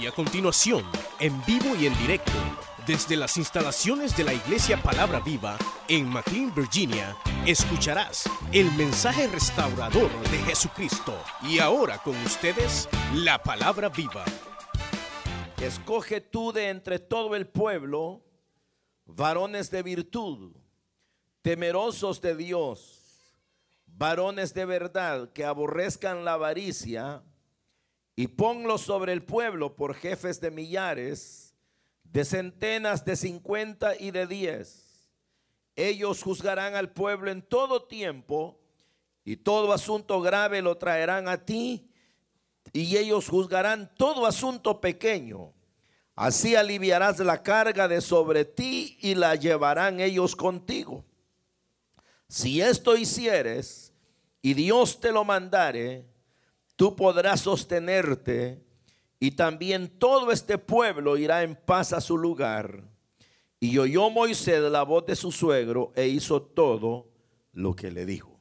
Y a continuación, en vivo y en directo, desde las instalaciones de la Iglesia Palabra Viva en McLean, Virginia, escucharás el mensaje restaurador de Jesucristo. Y ahora con ustedes, la Palabra Viva. Escoge tú de entre todo el pueblo varones de virtud, temerosos de Dios, varones de verdad que aborrezcan la avaricia y ponlos sobre el pueblo por jefes de millares, de centenas, de cincuenta y de diez. Ellos juzgarán al pueblo en todo tiempo y todo asunto grave lo traerán a ti y ellos juzgarán todo asunto pequeño. Así aliviarás la carga de sobre ti y la llevarán ellos contigo. Si esto hicieres y Dios te lo mandare, tú podrás sostenerte y también todo este pueblo irá en paz a su lugar. Y oyó Moisés la voz de su suegro e hizo todo lo que le dijo.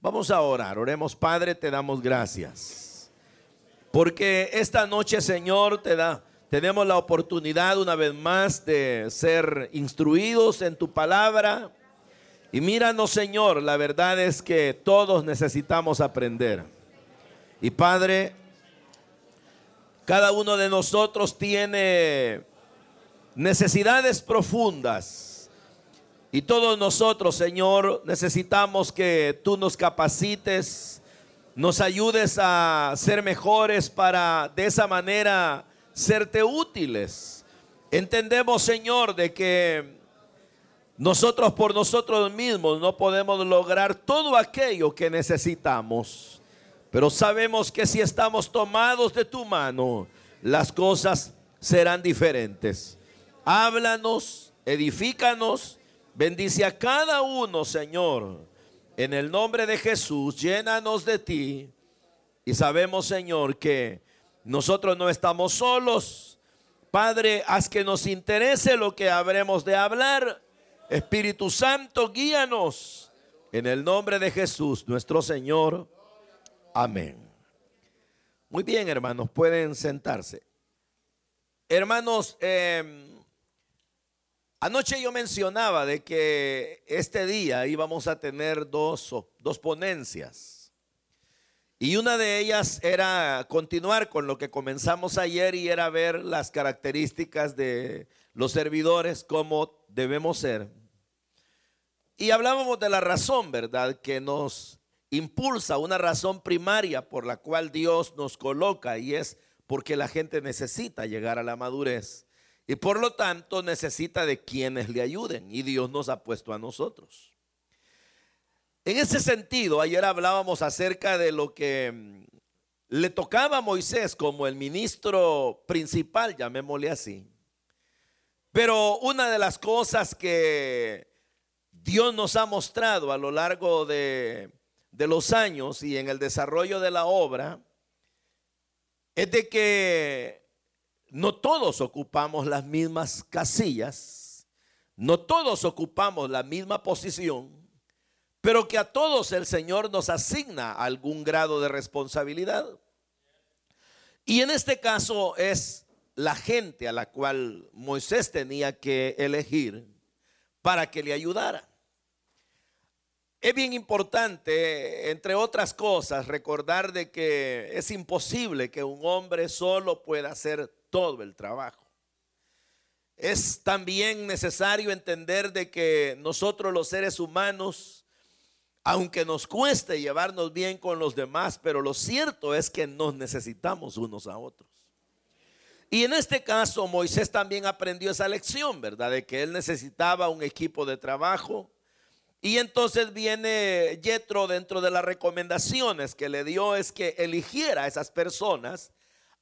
Vamos a orar, oremos Padre, te damos gracias. Porque esta noche, Señor, te da, tenemos la oportunidad una vez más de ser instruidos en tu palabra. Y míranos, Señor, la verdad es que todos necesitamos aprender. Y Padre, cada uno de nosotros tiene necesidades profundas. Y todos nosotros, Señor, necesitamos que tú nos capacites, nos ayudes a ser mejores para de esa manera serte útiles. Entendemos, Señor, de que nosotros por nosotros mismos no podemos lograr todo aquello que necesitamos. Pero sabemos que si estamos tomados de tu mano, las cosas serán diferentes. Háblanos, edifícanos, bendice a cada uno, Señor. En el nombre de Jesús, llénanos de ti. Y sabemos, Señor, que nosotros no estamos solos. Padre, haz que nos interese lo que habremos de hablar. Espíritu Santo, guíanos. En el nombre de Jesús, nuestro Señor. Amén. Muy bien, hermanos, pueden sentarse. Hermanos, em, anoche yo mencionaba de que este día íbamos a tener dos, dos ponencias. Y una de ellas era continuar con lo que comenzamos ayer y era ver las características de los servidores, cómo debemos ser. Y hablábamos de la razón, ¿verdad? Que nos impulsa una razón primaria por la cual Dios nos coloca y es porque la gente necesita llegar a la madurez y por lo tanto necesita de quienes le ayuden y Dios nos ha puesto a nosotros. En ese sentido, ayer hablábamos acerca de lo que mm, le tocaba a Moisés como el ministro principal, llamémosle así. Pero una de las cosas que Dios nos ha mostrado a lo largo de de los años y en el desarrollo de la obra es de que no todos ocupamos las mismas casillas, no todos ocupamos la misma posición, pero que a todos el Señor nos asigna algún grado de responsabilidad. Y en este caso es la gente a la cual Moisés tenía que elegir para que le ayudara. Es bien importante, entre otras cosas, recordar de que es imposible que un hombre solo pueda hacer todo el trabajo. Es también necesario entender de que nosotros los seres humanos, aunque nos cueste llevarnos bien con los demás, pero lo cierto es que nos necesitamos unos a otros. Y en este caso Moisés también aprendió esa lección, ¿verdad? De que él necesitaba un equipo de trabajo, y entonces viene Yetro dentro de las recomendaciones que le dio es que eligiera a esas personas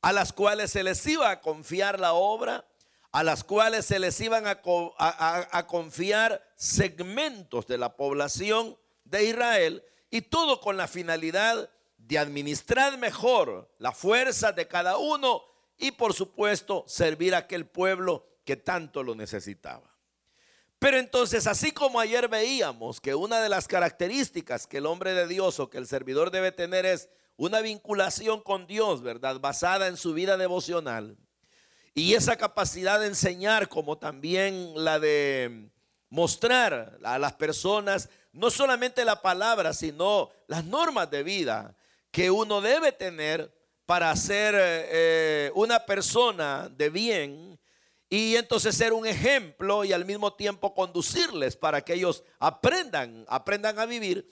a las cuales se les iba a confiar la obra, a las cuales se les iban a, a confiar segmentos de la población de Israel y todo con la finalidad de administrar mejor la fuerza de cada uno y por supuesto servir a aquel pueblo que tanto lo necesitaba. Pero entonces, así como ayer veíamos que una de las características que el hombre de Dios o que el servidor debe tener es una vinculación con Dios, ¿verdad? Basada en su vida devocional. Y esa capacidad de enseñar como también la de mostrar a las personas no solamente la palabra, sino las normas de vida que uno debe tener para ser eh, una persona de bien y entonces ser un ejemplo y al mismo tiempo conducirles para que ellos aprendan, aprendan a vivir.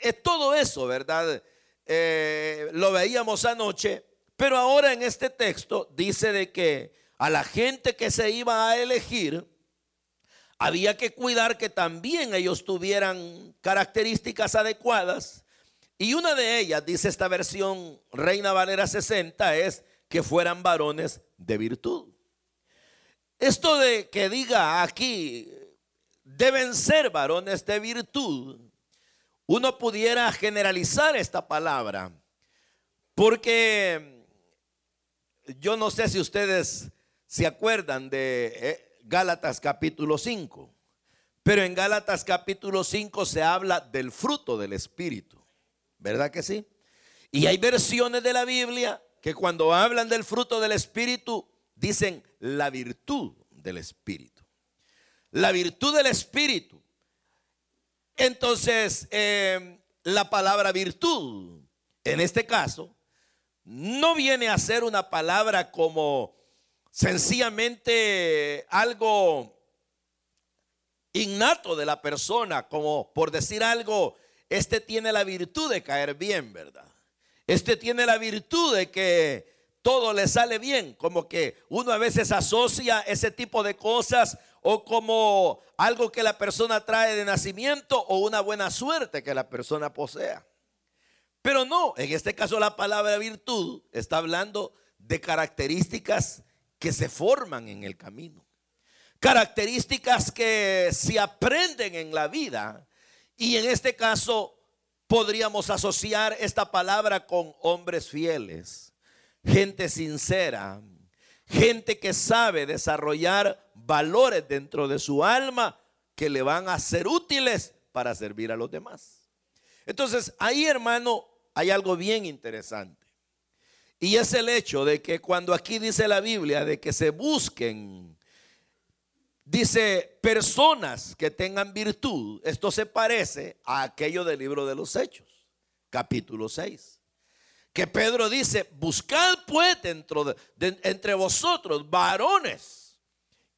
Es todo eso, ¿verdad? Eh, lo veíamos anoche, pero ahora en este texto dice de que a la gente que se iba a elegir, había que cuidar que también ellos tuvieran características adecuadas. Y una de ellas, dice esta versión Reina Valera 60, es que fueran varones de virtud. Esto de que diga aquí, deben ser varones de virtud, uno pudiera generalizar esta palabra, porque yo no sé si ustedes se acuerdan de eh, Gálatas capítulo 5. Pero en Gálatas capítulo 5 se habla del fruto del Espíritu. ¿Verdad que sí? Y hay versiones de la Biblia que cuando hablan del fruto del Espíritu dicen la virtud del Espíritu. La virtud del Espíritu. Entonces, em, la palabra virtud, en este caso, no viene a ser una palabra como sencillamente algo innato de la persona, como por decir algo, este tiene la virtud de caer bien, ¿verdad? Este tiene la virtud de que todo le sale bien, como que uno a veces asocia ese tipo de cosas o como algo que la persona trae de nacimiento o una buena suerte que la persona posea. Pero no, en este caso la palabra virtud está hablando de características que se forman en el camino. Características que se aprenden en la vida. Y en este caso podríamos asociar esta palabra con hombres fieles, gente sincera, gente que sabe desarrollar valores dentro de su alma que le van a ser útiles para servir a los demás. Entonces, ahí hermano, hay algo bien interesante. Y es el hecho de que cuando aquí dice la Biblia de que se busquen, dice personas que tengan virtud, esto se parece a aquello del libro de los Hechos, capítulo 6. Que Pedro dice, buscad pues dentro de, entre vosotros varones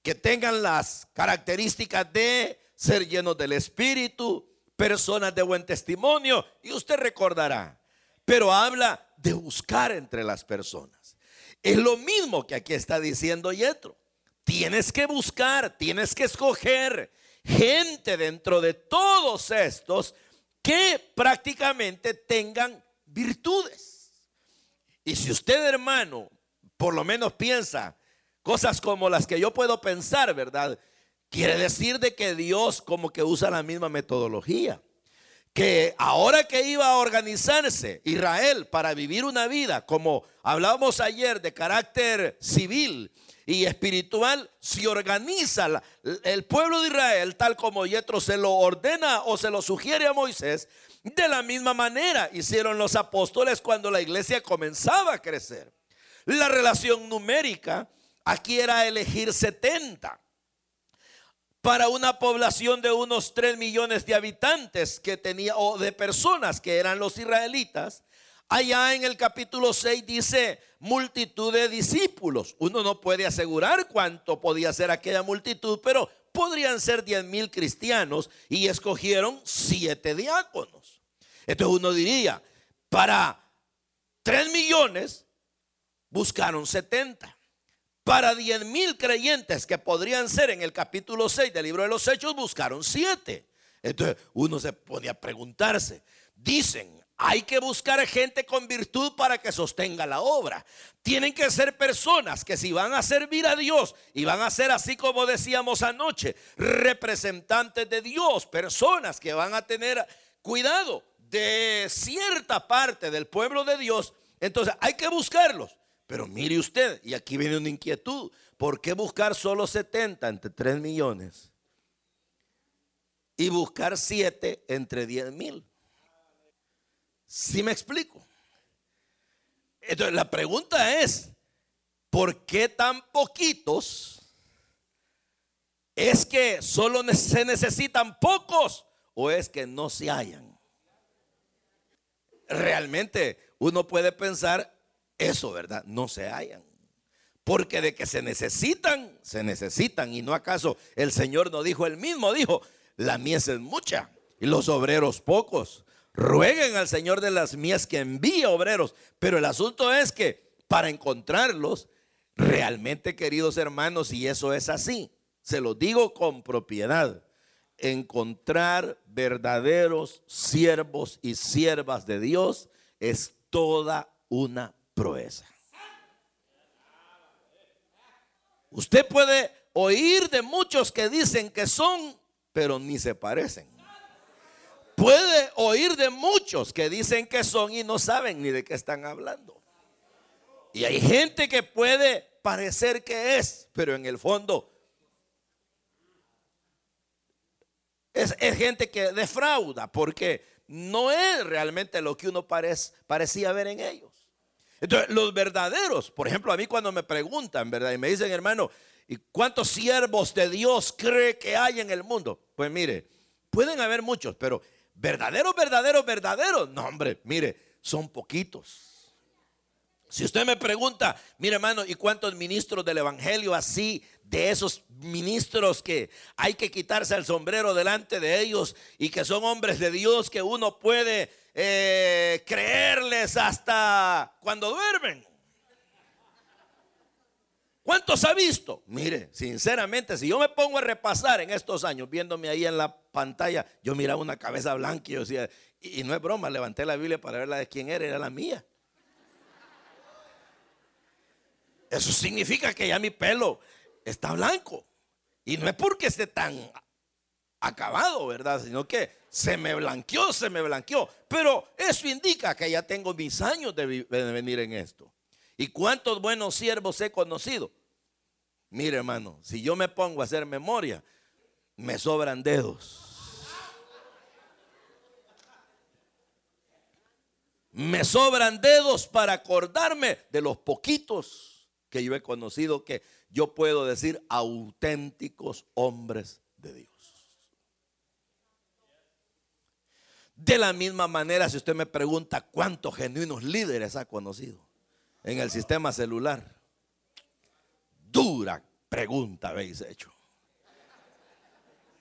que tengan las características de ser llenos del Espíritu, personas de buen testimonio, y usted recordará, pero habla de buscar entre las personas. Es lo mismo que aquí está diciendo Yetro. Tienes que buscar, tienes que escoger gente dentro de todos estos que prácticamente tengan virtudes. Y si usted, hermano, por lo menos piensa cosas como las que yo puedo pensar, ¿verdad? Quiere decir de que Dios como que usa la misma metodología que ahora que iba a organizarse Israel para vivir una vida, como hablábamos ayer, de carácter civil y espiritual, se organiza el pueblo de Israel tal como Yetro se lo ordena o se lo sugiere a Moisés. De la misma manera hicieron los apóstoles cuando la iglesia comenzaba a crecer. La relación numérica aquí era elegir 70 para una población de unos 3 millones de habitantes que tenía, o de personas que eran los israelitas, allá en el capítulo 6 dice multitud de discípulos. Uno no puede asegurar cuánto podía ser aquella multitud, pero podrían ser 10 mil cristianos y escogieron siete diáconos. Entonces uno diría, para 3 millones buscaron 70 para 10 mil creyentes que podrían ser en el capítulo 6 del libro de los Hechos, buscaron siete. Entonces uno se pone a preguntarse, dicen, hay que buscar gente con virtud para que sostenga la obra. Tienen que ser personas que si van a servir a Dios y van a ser así como decíamos anoche, representantes de Dios, personas que van a tener cuidado de cierta parte del pueblo de Dios, entonces hay que buscarlos. Pero mire usted, y aquí viene una inquietud, ¿por qué buscar solo 70 entre 3 millones? Y buscar 7 entre 10 mil. Si me explico? Entonces la pregunta es, ¿por qué tan poquitos? ¿Es que solo se necesitan pocos o es que no se hallan? Realmente uno puede pensar eso, ¿verdad? No se hallan. Porque de que se necesitan, se necesitan. Y no acaso el Señor no dijo, el mismo dijo, la mies es mucha y los obreros pocos. Rueguen al Señor de las mies que envíe obreros. Pero el asunto es que para encontrarlos, realmente queridos hermanos, y eso es así, se lo digo con propiedad, encontrar verdaderos siervos y siervas de Dios es toda una proeza. Usted puede oír de muchos que dicen que son, pero ni se parecen. Puede oír de muchos que dicen que son y no saben ni de qué están hablando. Y hay gente que puede parecer que es, pero en el fondo es, gente que defrauda porque no es realmente lo que uno parecía ver en ellos. Entonces, los verdaderos, por ejemplo, a mí cuando me preguntan, ¿verdad? Y me dicen, hermano, ¿y cuántos siervos de Dios cree que hay en el mundo? Pues mire, pueden haber muchos, pero verdaderos, verdaderos, verdaderos, no, hombre, mire, son poquitos. Si usted me pregunta, mire hermano, ¿y cuántos ministros del Evangelio así, de esos ministros que hay que quitarse el sombrero delante de ellos y que son hombres de Dios que uno puede eh, creerles hasta cuando duermen. ¿Cuántos ha visto? Mire, sinceramente, si yo me pongo a repasar en estos años, viéndome ahí en la pantalla, yo miraba una cabeza blanca y yo decía, y, no es broma, levanté la Biblia para ver la de quién era, era la mía. Eso significa que ya mi pelo está blanco. Y no es porque esté tan acabado, ¿verdad? Sino que se me blanqueó, se me blanqueó. Pero eso indica que ya tengo mis años de, venir en esto. ¿Y cuántos buenos siervos he conocido? Mire, hermano, si yo me pongo a hacer memoria, me sobran dedos. Me sobran dedos para acordarme de los poquitos que yo he conocido que yo puedo decir auténticos hombres de Dios. De la misma manera, si usted me pregunta cuántos genuinos líderes ha conocido en el sistema celular, dura pregunta habéis hecho.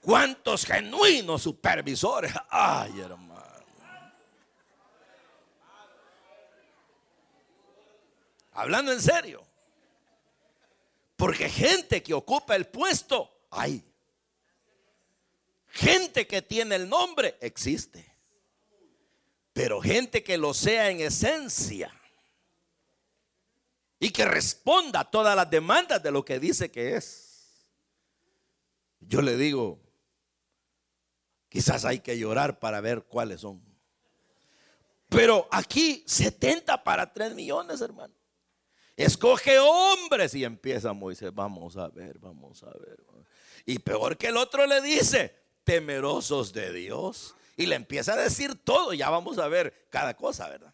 ¿Cuántos genuinos supervisores? Ay, hermano. Hablando en serio. Porque gente que ocupa el puesto, hay. Gente que tiene el nombre, existe. Pero gente que lo sea en esencia y que responda a todas las demandas de lo que dice que es. Yo le digo, quizás hay que llorar para ver cuáles son. Pero aquí 70 para 3 millones, hermano. Escoge hombres y empieza Moisés, vamos a ver, vamos a ver. Y peor que el otro le dice, temerosos de Dios y le empieza a decir todo. Ya vamos a ver cada cosa, ¿verdad?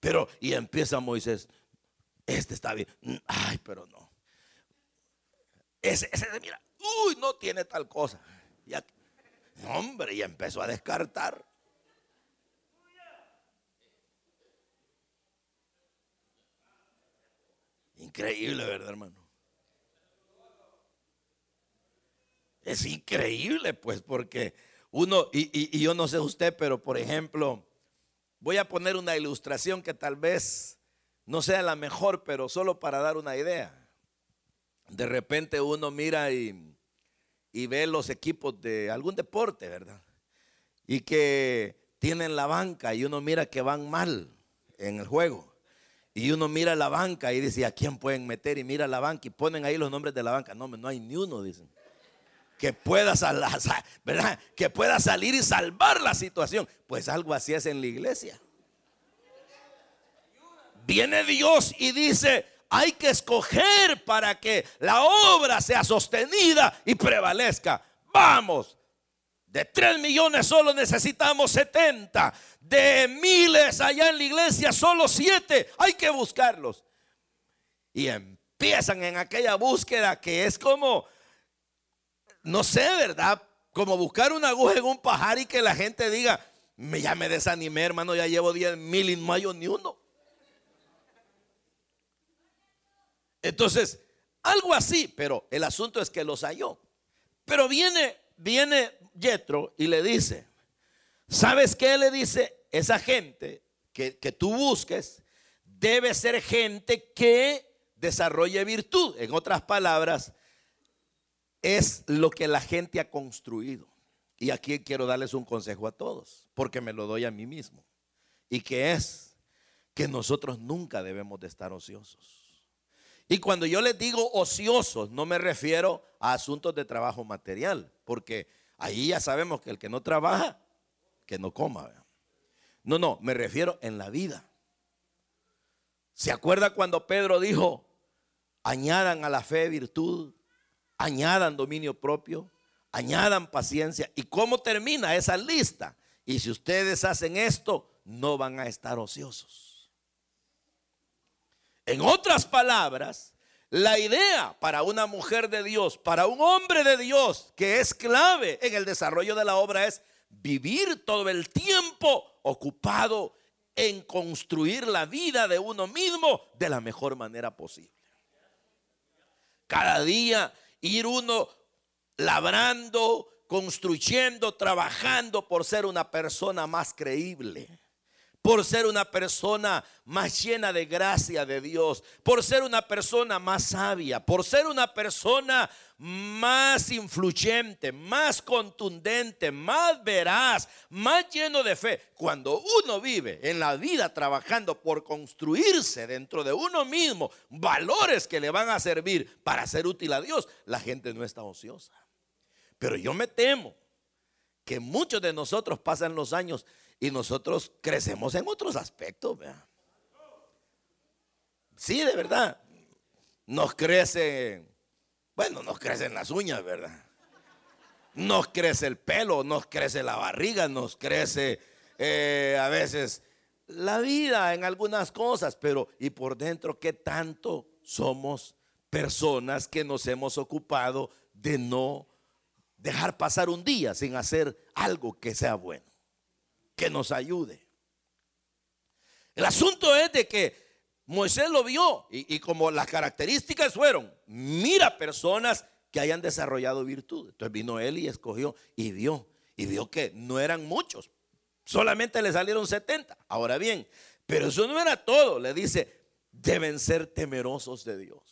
Pero, y empieza Moisés, este está bien. Ay, pero no. Ese, ese, mira, uy, no tiene tal cosa. Ya, hombre, y empezó a descartar. Increíble, ¿verdad, hermano? Es increíble, pues, porque uno, y, yo no sé usted, pero por ejemplo, voy a poner una ilustración que tal vez no sea la mejor, pero solo para dar una idea. De repente uno mira y, y ve los equipos de algún deporte, ¿verdad? Y que tienen la banca y uno mira que van mal en el juego. Y uno mira la banca y dice, ¿a quién pueden meter? Y mira la banca y ponen ahí los nombres de la banca. No, no hay ni uno, dicen que pueda, ¿verdad? que pueda salir y salvar la situación. Pues algo así es en la iglesia. Viene Dios y dice, hay que escoger para que la obra sea sostenida y prevalezca. Vamos, De 3 millones solo necesitamos 70. De miles allá en la iglesia solo 7. Hay que buscarlos. Y empiezan en aquella búsqueda que es como, no sé, ¿verdad? Como buscar una aguja en un pajar y que la gente diga, ya me desanimé, hermano, ya llevo 10 mil y no hay ni uno. Entonces, algo así, pero el asunto es que los halló. Pero viene, viene Yetro y le dice, ¿sabes qué le dice? Esa gente que, que tú busques debe ser gente que desarrolle virtud. En otras palabras, es lo que la gente ha construido. Y aquí quiero darles un consejo a todos, porque me lo doy a mí mismo. Y que es que nosotros nunca debemos de estar ociosos. Y cuando yo les digo ociosos, no me refiero a asuntos de trabajo material, porque ahí ya sabemos que el que no trabaja, que no coma. No, no, me refiero en la vida. ¿Se acuerda cuando Pedro dijo, añadan a la fe virtud, añadan dominio propio, añadan paciencia? ¿Y cómo termina esa lista? Y si ustedes hacen esto, no van a estar ociosos. En otras palabras, la idea para una mujer de Dios, para un hombre de Dios, que es clave en el desarrollo de la obra, es vivir todo el tiempo ocupado en construir la vida de uno mismo de la mejor manera posible. Cada día ir uno labrando, construyendo, trabajando por ser una persona más creíble por ser una persona más llena de gracia de Dios, por ser una persona más sabia, por ser una persona más influyente, más contundente, más veraz, más lleno de fe. Cuando uno vive en la vida trabajando por construirse dentro de uno mismo valores que le van a servir para ser útil a Dios, la gente no está ociosa. Pero yo me temo que muchos de nosotros pasan los años y nosotros crecemos en otros aspectos. Sí, de verdad. Nos crece, bueno, nos crecen las uñas, ¿verdad? Nos crece el pelo, nos crece la barriga, nos crece eh, a veces la vida en algunas cosas, pero ¿y por dentro qué tanto somos personas que nos hemos ocupado de no dejar pasar un día sin hacer algo que sea bueno? Que nos ayude. El asunto es de que Moisés lo vio y, como las características fueron, mira personas que hayan desarrollado virtud. Entonces vino él y escogió y vio, y vio que no eran muchos, solamente le salieron 70. Ahora bien, pero eso no era todo, le dice, deben ser temerosos de Dios.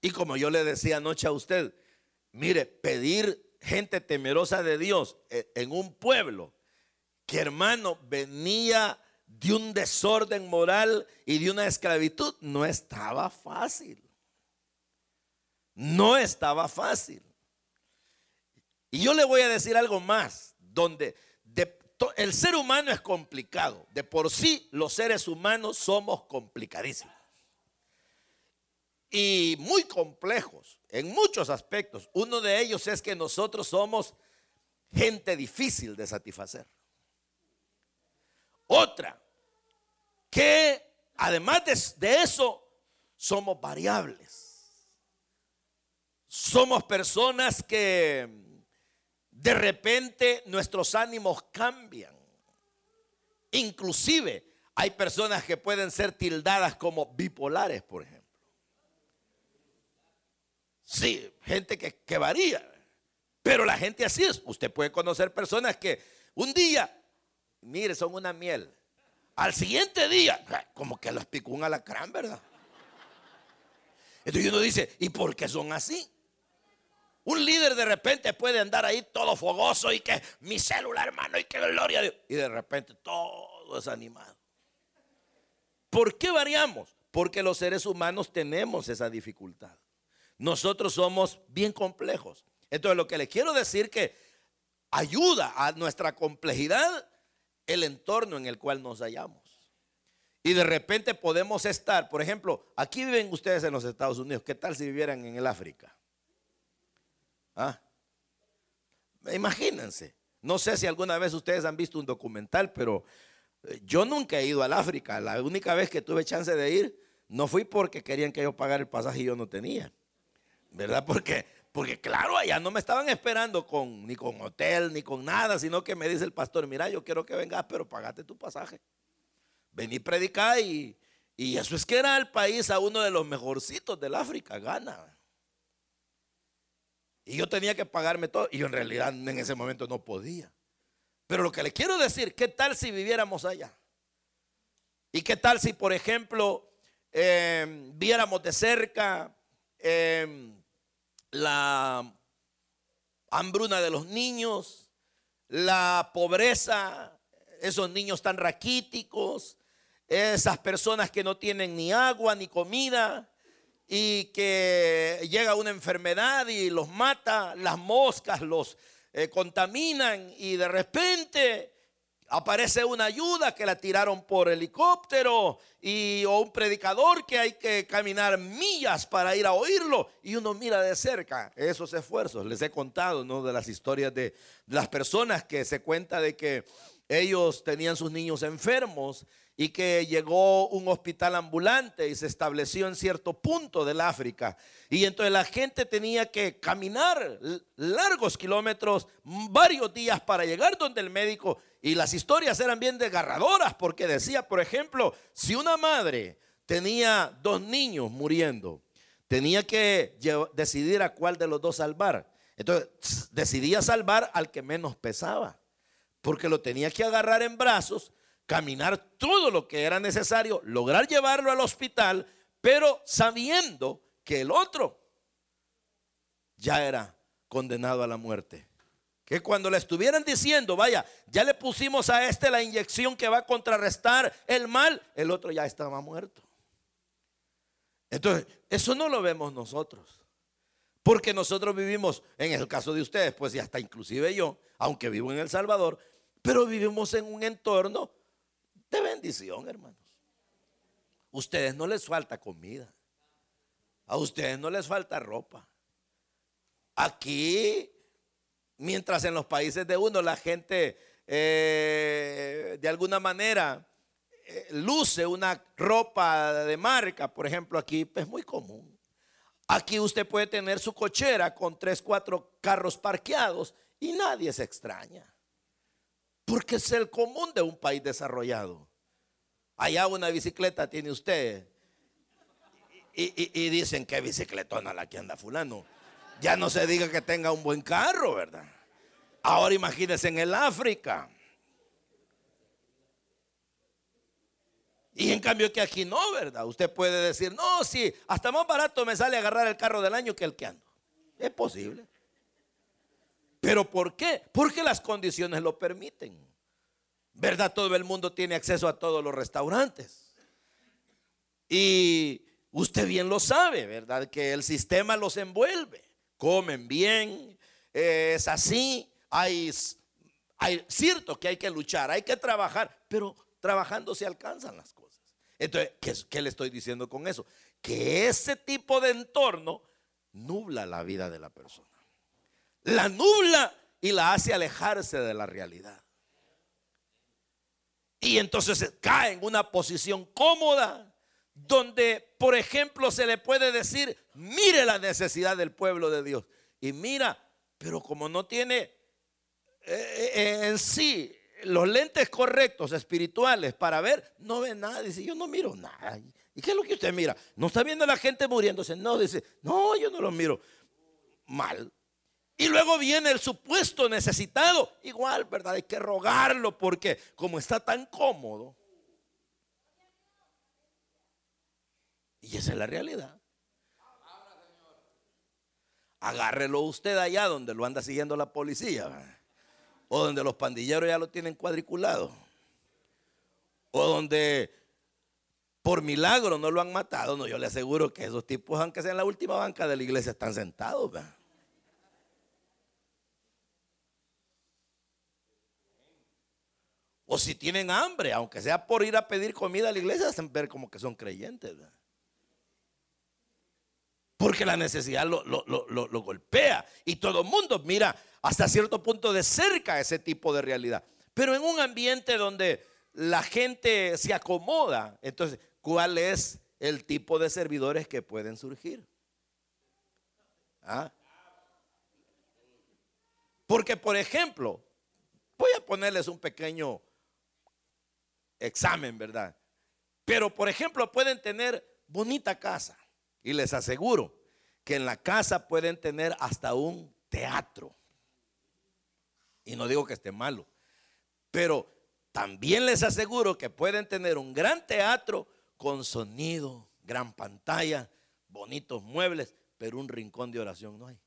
Y como yo le decía anoche a usted, mire, pedir gente temerosa de Dios eh, en un pueblo que hermano venía de un desorden moral y de una esclavitud, no estaba fácil. No estaba fácil. Y yo le voy a decir algo más, donde el ser humano es complicado. De por sí los seres humanos somos complicadísimos. Y muy complejos en muchos aspectos. Uno de ellos es que nosotros somos gente difícil de satisfacer. Otra, que además de, eso, somos variables. Somos personas que de repente nuestros ánimos cambian. Inclusive hay personas que pueden ser tildadas como bipolares, por ejemplo. Sí, gente que, varía. Pero la gente así es. Usted puede conocer personas que un día, mire, son una miel. Al siguiente día, como que los picó un alacrán, ¿verdad? Entonces uno dice, ¿y por qué son así? Un líder de repente puede andar ahí todo fogoso y que mi célula, hermano, y que gloria a Dios. Y de repente todo desanimado. ¿Por qué variamos? Porque los seres humanos tenemos esa dificultad. Nosotros somos bien complejos. Entonces lo que les quiero decir que ayuda a nuestra complejidad el entorno en el cual nos hallamos. Y de repente podemos estar, por ejemplo, aquí viven ustedes en los Estados Unidos, ¿qué tal si vivieran en el África? ¿Ah? Imagínense. No sé si alguna vez ustedes han visto un documental, pero eh, yo nunca he ido al África. La única vez que tuve chance de ir, no fui porque querían que yo pagara el pasaje y yo no tenía. ¿Verdad? Porque, porque claro, allá no me estaban esperando con, ni con hotel, ni con nada, sino que me dice el pastor, mira, yo quiero que vengas, pero pagate tu pasaje. Vení predicar y, y eso es que era el país a uno de los mejorcitos del África, Ghana. Y yo tenía que pagarme todo. Y yo en realidad en ese momento no podía. Pero lo que le quiero decir, ¿qué tal si viviéramos allá? ¿Y qué tal si, por ejemplo, em, viéramos de cerca em, la hambruna de los niños, la pobreza, esos niños tan raquíticos, esas personas que no tienen ni agua ni comida, y que llega una enfermedad y los mata, las moscas los eh, contaminan y de repente aparece una ayuda que la tiraron por helicóptero y o un predicador que hay que caminar millas para ir a oírlo y uno mira de cerca esos esfuerzos. Les he contado, ¿no? de las historias de las personas que se cuenta de que ellos tenían sus niños enfermos y que llegó un hospital ambulante y se estableció en cierto punto del África. Y entonces la gente tenía que caminar largos kilómetros, varios días para llegar donde el médico. Y las historias eran bien desgarradoras porque decía, por ejemplo, si una madre tenía dos niños muriendo, tenía que decidir a cuál de los dos salvar. Entonces decidía salvar al que menos pesaba, porque lo tenía que agarrar en brazos caminar todo lo que era necesario, lograr llevarlo al hospital, pero sabiendo que el otro ya era condenado a la muerte. Que cuando le estuvieran diciendo, vaya, ya le pusimos a este la inyección que va a contrarrestar el mal, el otro ya estaba muerto. Entonces, eso no lo vemos nosotros. Porque nosotros vivimos, en el caso de ustedes, pues ya hasta inclusive yo, aunque vivo en El Salvador, pero vivimos en un entorno bendición, hermanos. Ustedes no les falta comida. A ustedes no les falta ropa. Aquí, mientras en los países de uno la gente eh, de alguna manera eh, luce una ropa de marca, por ejemplo, aquí es muy común. Aquí usted puede tener su cochera con tres, cuatro carros parqueados y nadie se extraña. Porque es el común de un país desarrollado. Allá una bicicleta tiene usted. Y, dicen que bicicletona la que anda fulano. Ya no se diga que tenga un buen carro, ¿verdad? Ahora imagínense en el África. Y en cambio que aquí no, ¿verdad? Usted puede decir, no, sí, hasta más barato me sale agarrar el carro del año que el que ando. Es posible. ¿Pero por qué? Porque las condiciones lo permiten. ¿Verdad? Todo el mundo tiene acceso a todos los restaurantes. Y usted bien lo sabe, ¿verdad? Que el sistema los envuelve. Comen bien, es así. Hay, hay cierto que hay que luchar, hay que trabajar, pero trabajando se alcanzan las cosas. Entonces, ¿qué, ¿qué, le estoy diciendo con eso? Que ese tipo de entorno nubla la vida de la persona la nubla y la hace alejarse de la realidad. Y entonces cae en una posición cómoda donde, por ejemplo, se le puede decir, mire la necesidad del pueblo de Dios. Y mira, pero como no tiene eh, eh, en sí los lentes correctos espirituales para ver, no ve nada. Dice, yo no miro nada. ¿Y qué es lo que usted mira? No está viendo a la gente muriéndose. No, dice, no, yo no lo miro. Mal. Y luego viene el supuesto necesitado. Igual, ¿verdad? Hay que rogarlo porque como está tan cómodo. Y esa es la realidad. Agárrelo usted allá donde lo anda siguiendo la policía. O donde los pandilleros ya lo tienen cuadriculado. O donde por milagro no lo han matado. No, yo le aseguro que esos tipos, aunque sean en la última banca de la iglesia, están sentados. ¿verdad? O si tienen hambre, aunque sea por ir a pedir comida a la iglesia, hacen ver como que son creyentes. Porque la necesidad lo, lo golpea y todo el mundo mira hasta cierto punto de cerca ese tipo de realidad. Pero en un ambiente donde la gente se acomoda, entonces, ¿cuál es el tipo de servidores que pueden surgir? ¿Ah? Porque, por ejemplo, voy a ponerles un pequeño examen, ¿verdad? Pero, por ejemplo, pueden tener bonita casa. Y les aseguro que en la casa pueden tener hasta un teatro. Y no digo que esté malo. Pero también les aseguro que pueden tener un gran teatro con sonido, gran pantalla, bonitos muebles, pero un rincón de oración no hay.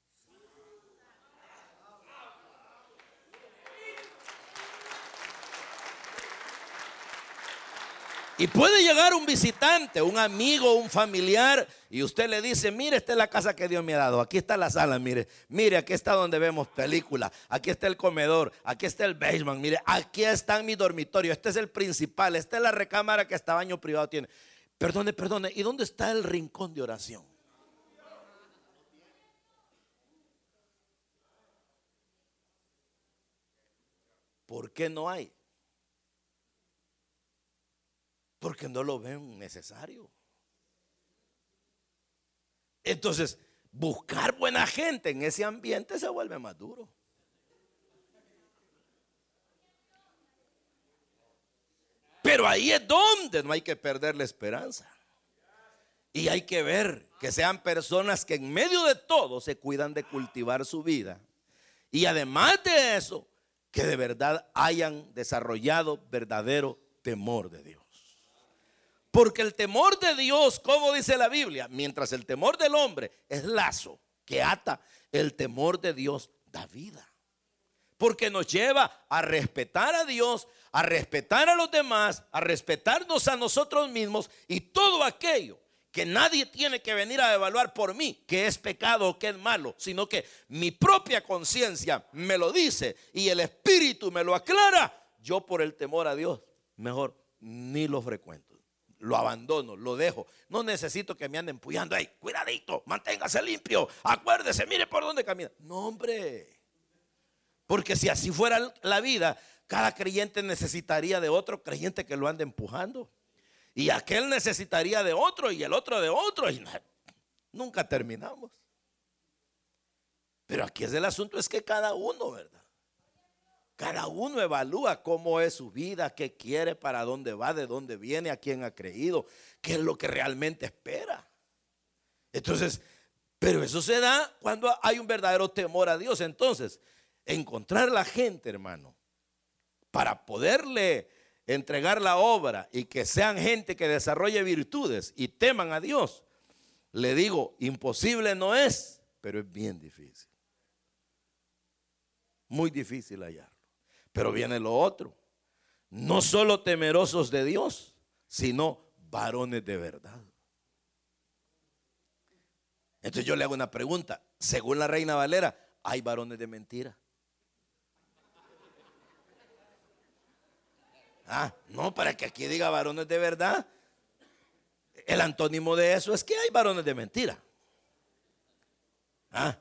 Y puede llegar un visitante, un amigo, un familiar, y usted le dice, mire, esta es la casa que Dios me ha dado, aquí está la sala, mire, mire, aquí está donde vemos películas, aquí está el comedor, aquí está el basement, mire, aquí está mi dormitorio, este es el principal, esta es la recámara que hasta baño privado tiene. Perdone, perdone, ¿y dónde está el rincón de oración? ¿Por qué no hay? Porque no lo ven necesario. Entonces, buscar buena gente en ese ambiente se vuelve más duro. Pero ahí es donde no hay que perder la esperanza. Y hay que ver que sean personas que en medio de todo se cuidan de cultivar su vida. Y además de eso, que de verdad hayan desarrollado verdadero temor de Dios. Porque el temor de Dios, como dice la Biblia, mientras el temor del hombre es lazo que ata, el temor de Dios da vida. Porque nos lleva a respetar a Dios, a respetar a los demás, a respetarnos a nosotros mismos y todo aquello que nadie tiene que venir a evaluar por mí, que es pecado o que es malo, sino que mi propia conciencia me lo dice y el Espíritu me lo aclara, yo por el temor a Dios, mejor ni lo frecuento lo abandono, lo dejo. No necesito que me anden empujando. Cuidadito, manténgase limpio. Acuérdese, mire por dónde camina. No, hombre. Porque si así fuera la vida, cada creyente necesitaría de otro creyente que lo ande empujando. Y aquel necesitaría de otro y el otro de otro. Y nunca terminamos. Pero aquí es el asunto, es que cada uno, ¿verdad? Cada uno evalúa cómo es su vida, qué quiere, para dónde va, de dónde viene, a quién ha creído, qué es lo que realmente espera. Entonces, pero eso se da cuando hay un verdadero temor a Dios. Entonces, encontrar la gente, hermano, para poderle entregar la obra y que sean gente que desarrolle virtudes y teman a Dios, le digo, imposible no es, pero es bien difícil. Muy difícil hallar. Pero viene lo otro. No solo temerosos de Dios, sino varones de verdad. Entonces yo le hago una pregunta. Según la Reina Valera, ¿hay varones de mentira? Ah, no, para que aquí diga varones de verdad. El antónimo de eso es que hay varones de mentira. Ah.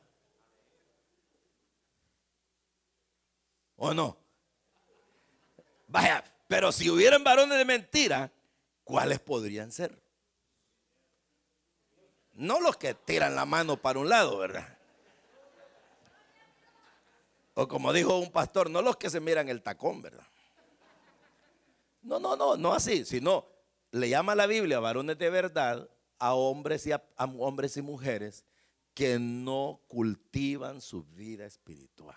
¿O no? Vaya, pero si hubieran varones de mentira, ¿cuáles podrían ser? No los que tiran la mano para un lado, ¿verdad? O como dijo un pastor, no los que se miran el tacón, ¿verdad? No, no, no, no así, sino le llama la Biblia varones de verdad a hombres y a hombres y mujeres que no cultivan su vida espiritual.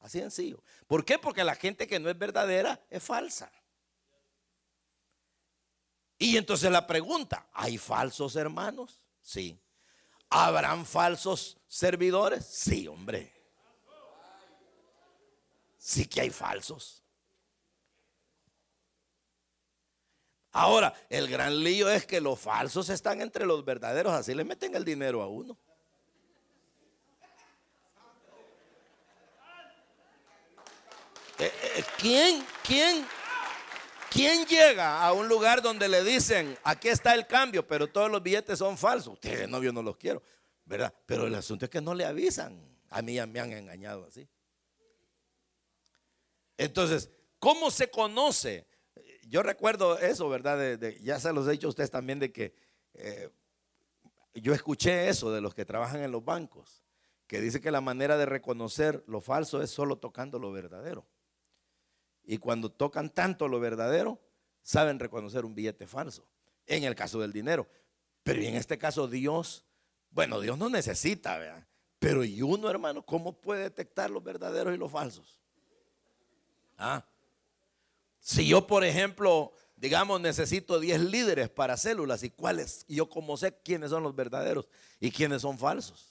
Así sencillo. ¿Por qué? Porque la gente que no es verdadera es falsa. Y entonces la pregunta, ¿hay falsos hermanos? Sí. ¿Habrán falsos servidores? Sí, hombre. Sí que hay falsos. Ahora, el gran lío es que los falsos están entre los verdaderos, así le meten el dinero a uno. Eh, eh, ¿Quién? ¿Quién? ¿Quién llega a un lugar donde le dicen, aquí está el cambio, pero todos los billetes son falsos? Ustedes, no, no los quiero, ¿verdad? Pero el asunto es que no le avisan. A mí ya me han engañado así. Entonces, ¿cómo se conoce? Yo recuerdo eso, ¿verdad? ya se los he dicho a ustedes también de que eh, yo escuché eso de los que trabajan en los bancos, que dice que la manera de reconocer lo falso es solo tocando lo verdadero. Y cuando tocan tanto lo verdadero, saben reconocer un billete falso. En el caso del dinero. Pero en este caso Dios, bueno, Dios no necesita, ¿verdad? Pero y uno, hermano, ¿cómo puede detectar los verdaderos y los falsos? Ah. Si yo, por ejemplo, digamos, necesito 10 líderes para células y cuáles, yo como sé quiénes son los verdaderos y quiénes son falsos.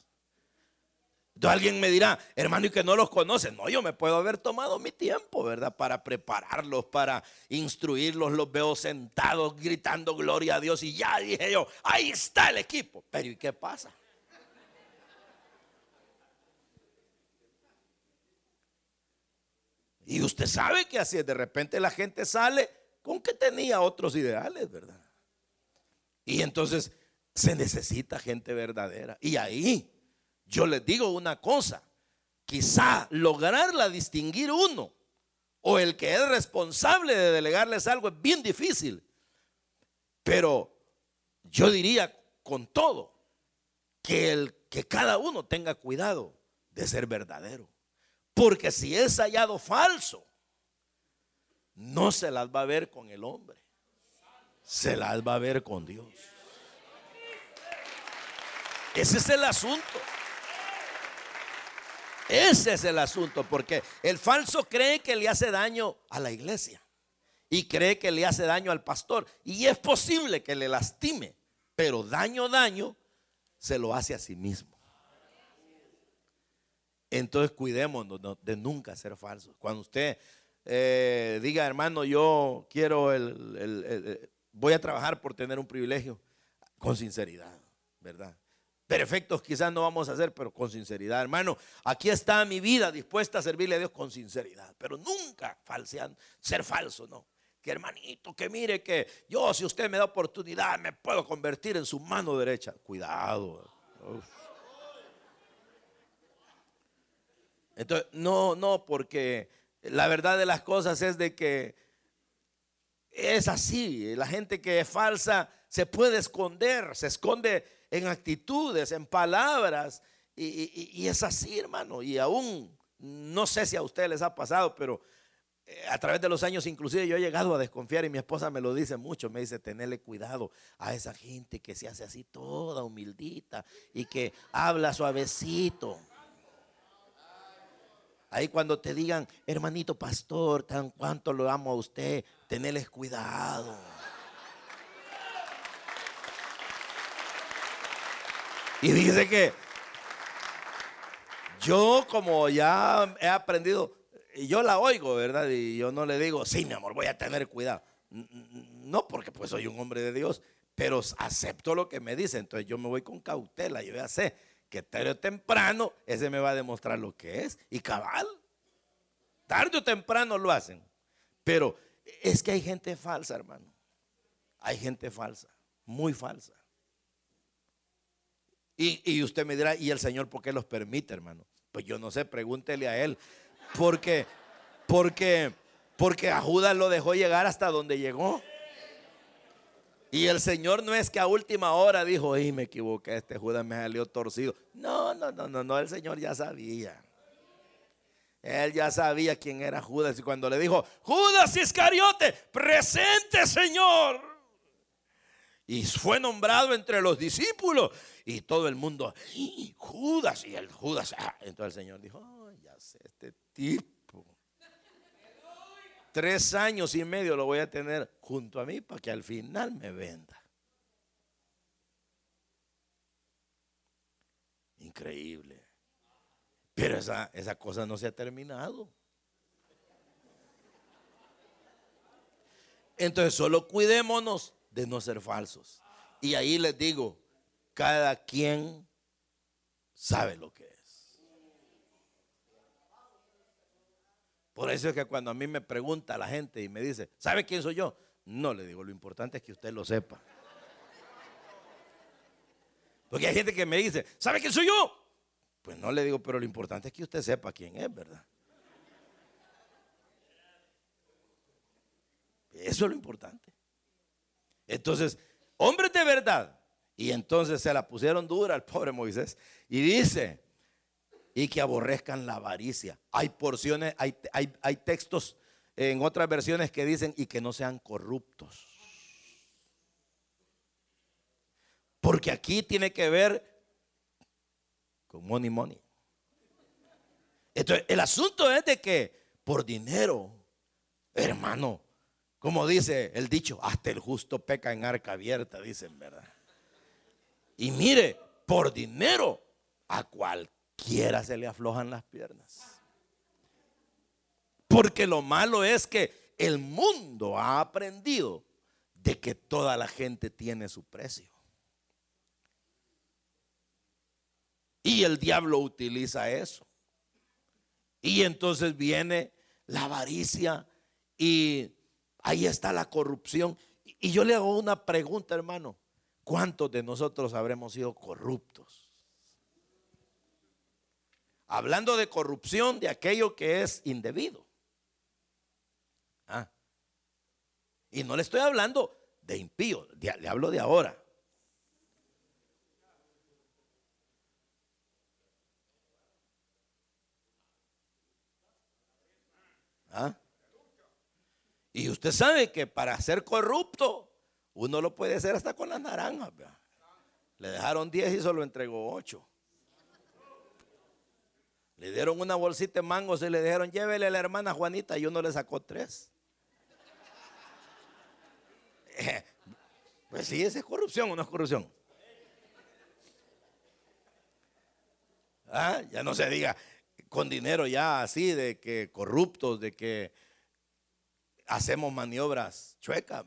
Entonces alguien me dirá, hermano, y que no los conoce. No, yo me puedo haber tomado mi tiempo, ¿verdad? Para prepararlos, para instruirlos. Los veo sentados gritando gloria a Dios. Y ya dije yo, ahí está el equipo. Pero ¿y qué pasa? Y usted sabe que así es. De repente la gente sale con que tenía otros ideales, ¿verdad? Y entonces se necesita gente verdadera. Y ahí yo les digo una cosa, quizá lograrla distinguir uno o el que es responsable de delegarles algo es bien difícil. Pero yo diría con todo que el que cada uno tenga cuidado de ser verdadero. Porque si es hallado falso, no se las va a ver con el hombre. Se las va a ver con Dios. Ese es el asunto. Ese es el asunto, porque el falso cree que le hace daño a la iglesia y cree que le hace daño al pastor. Y es posible que le lastime, pero daño, daño, se lo hace a sí mismo. Entonces cuidémonos de nunca ser falsos. Cuando usted eh, diga, hermano, yo quiero el, voy a trabajar por tener un privilegio, con sinceridad, ¿verdad? Perfectos quizás no vamos a hacer, pero con sinceridad, hermano. Aquí está mi vida dispuesta a servirle a Dios con sinceridad, pero nunca falseando, ser falso, no. Que hermanito, que mire que yo, si usted me da oportunidad, me puedo convertir en su mano derecha. Cuidado. Entonces, no, no, porque la verdad de las cosas es de que es así. La gente que es falsa se puede esconder, se esconde en actitudes, en palabras. Y, es así, hermano. Y aún, no sé si a ustedes les ha pasado, pero eh, a través de los años inclusive yo he llegado a desconfiar y mi esposa me lo dice mucho, me dice, tenerle cuidado a esa gente que se hace así toda humildita y que habla suavecito. Ahí cuando te digan, hermanito pastor, tan cuanto lo amo a usted, tenerles cuidado. Y dice que yo como ya he aprendido, yo la oigo, ¿verdad? Y yo no le digo, sí, mi amor, voy a tener cuidado. No porque pues soy un hombre de Dios, pero acepto lo que me dice. Entonces yo me voy con cautela, yo ya sé que tarde o temprano ese me va a demostrar lo que es. Y cabal, tarde o temprano lo hacen. Pero es que hay gente falsa, hermano. Hay gente falsa, muy falsa. Y, usted me dirá, ¿y el Señor por qué los permite, hermano? Pues yo no sé, pregúntele a Él. Porque, porque, porque a Judas lo dejó llegar hasta donde llegó. Y el Señor no es que a última hora dijo, y me equivoqué, este Judas me salió torcido. No, no, no, no, no, el Señor ya sabía. Él ya sabía quién era Judas. Y cuando le dijo, Judas Iscariote, presente Señor. Y fue nombrado entre los discípulos. Y todo el mundo, Judas, y el Judas. Ah, entonces el Señor dijo, ya sé, este tipo. Tres años y medio lo voy a tener junto a mí para que al final me venda. Increíble. Pero esa, esa cosa no se ha terminado. Entonces solo cuidémonos de no ser falsos. Y ahí les digo, cada quien sabe lo que es. Por eso es que cuando a mí me pregunta la gente y me dice, ¿sabe quién soy yo? No le digo, lo importante es que usted lo sepa. Porque hay gente que me dice, ¿sabe quién soy yo? Pues no le digo, pero lo importante es que usted sepa quién es, ¿verdad? Eso es lo importante. Entonces, hombres de verdad. Y entonces se la pusieron dura al pobre Moisés. Y dice, y que aborrezcan la avaricia. Hay porciones, hay, hay, textos en otras versiones que dicen y que no sean corruptos. Porque aquí tiene que ver con money money. Entonces, el asunto es de que por dinero, hermano, como dice el dicho, hasta el justo peca en arca abierta, dicen, ¿verdad? Y mire, por dinero a cualquiera se le aflojan las piernas. Porque lo malo es que el mundo ha aprendido de que toda la gente tiene su precio. Y el diablo utiliza eso. Y entonces viene la avaricia y ahí está la corrupción. Y yo le hago una pregunta, hermano. ¿Cuántos de nosotros habremos sido corruptos? Hablando de corrupción, de aquello que es indebido. Ah. Y no le estoy hablando de impío, le hablo de ahora. ¿Ah? Y usted sabe que para ser corrupto, uno lo puede hacer hasta con las naranjas. Le dejaron 10 y solo entregó 8. Le dieron una bolsita de mangos y le dijeron, llévele a la hermana Juanita y uno le sacó 3. pues sí, esa es corrupción o no es corrupción. Ah, ya no se diga con dinero ya así, de que corruptos, de que hacemos maniobras chuecas.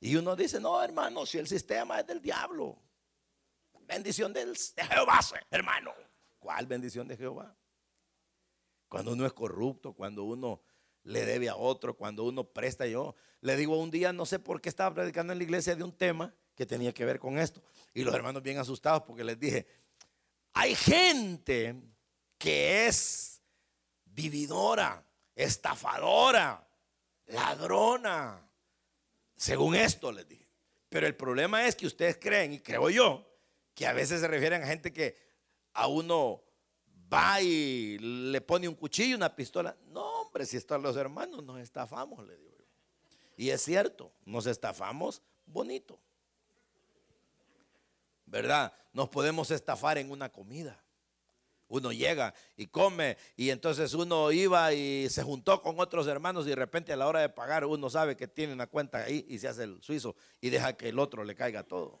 Y uno dice, no, hermano, si el sistema es del diablo. Bendición de Jehová, hermano. ¿Cuál bendición de Jehová? Cuando uno es corrupto, cuando uno le debe a otro, cuando uno presta yo. Le digo un día, no sé por qué estaba predicando en la iglesia de un tema que tenía que ver con esto. Y los hermanos bien asustados porque les dije, hay gente que es vividora, estafadora, ladrona. Según esto les dije. Pero el problema es que ustedes creen, y creo yo, que a veces se refieren a gente que a uno va y le pone un cuchillo, una pistola. No, hombre, si están los hermanos, nos estafamos, le digo yo. Y es cierto, nos estafamos bonito. ¿Verdad? Nos podemos estafar en una comida. Uno llega y come y entonces uno iba y se juntó con otros hermanos y de repente a la hora de pagar uno sabe que tiene una cuenta ahí y se hace el suizo y deja que el otro le caiga todo.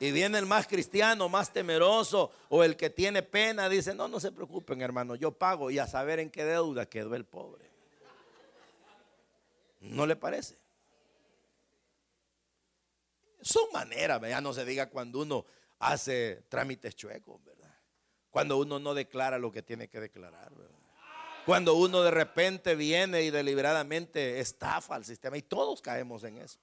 Y viene el más cristiano, más temeroso o el que tiene pena, dice, no, no se preocupen hermano, yo pago y a saber en qué deuda quedó el pobre. ¿No le parece? Son maneras, ya no se diga cuando uno hace trámites chuecos, cuando uno no declara lo que tiene que declarar. Cuando uno de repente viene y deliberadamente estafa al sistema y todos caemos en eso.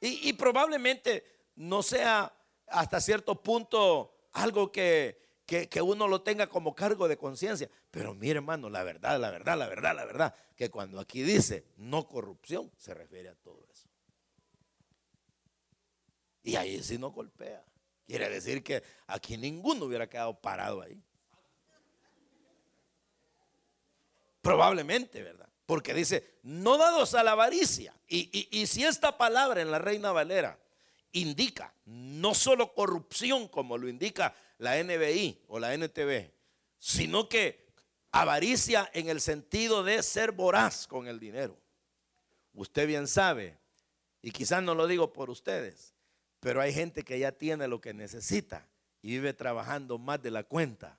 Y, probablemente no sea hasta cierto punto algo que, que, uno lo tenga como cargo de conciencia. Pero mire hermano, la verdad, la verdad, la verdad, la verdad, que cuando aquí dice no corrupción, se refiere a todo eso. Y ahí sí no golpea. Quiere decir que aquí ninguno hubiera quedado parado ahí. Probablemente, ¿verdad? Porque dice, no dados a la avaricia. Y, si esta palabra en la Reina Valera indica no solo corrupción como lo indica la NBI o la NTV, sino que avaricia en el sentido de ser voraz con el dinero. Usted bien sabe, y quizás no lo digo por ustedes, pero hay gente que ya tiene lo que necesita y vive trabajando más de la cuenta,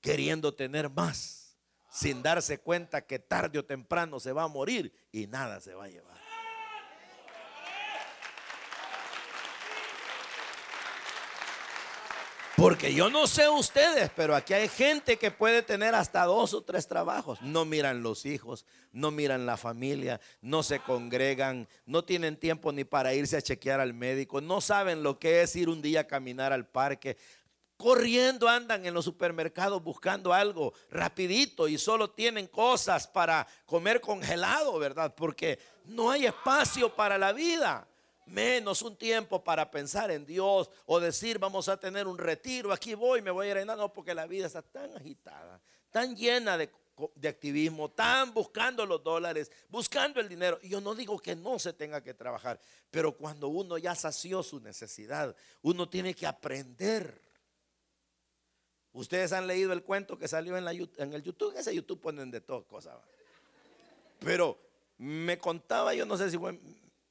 queriendo tener más, sin darse cuenta que tarde o temprano se va a morir y nada se va a llevar. Porque yo no sé ustedes, pero aquí hay gente que puede tener hasta dos o tres trabajos. No miran los hijos, no miran la familia, no se congregan, no tienen tiempo ni para irse a chequear al médico, no saben lo que es ir un día a caminar al parque. Corriendo andan en los supermercados buscando algo rapidito y solo tienen cosas para comer congelado, ¿verdad? Porque no hay espacio para la vida menos un tiempo para pensar en Dios o decir vamos a tener un retiro, aquí voy, me voy a ir a no, porque la vida está tan agitada, tan llena de, de, activismo, tan buscando los dólares, buscando el dinero. Yo no digo que no se tenga que trabajar, pero cuando uno ya sació su necesidad, uno tiene que aprender. Ustedes han leído el cuento que salió en, la, en el YouTube, ese YouTube ponen de todo cosas. Pero me contaba, yo no sé si fue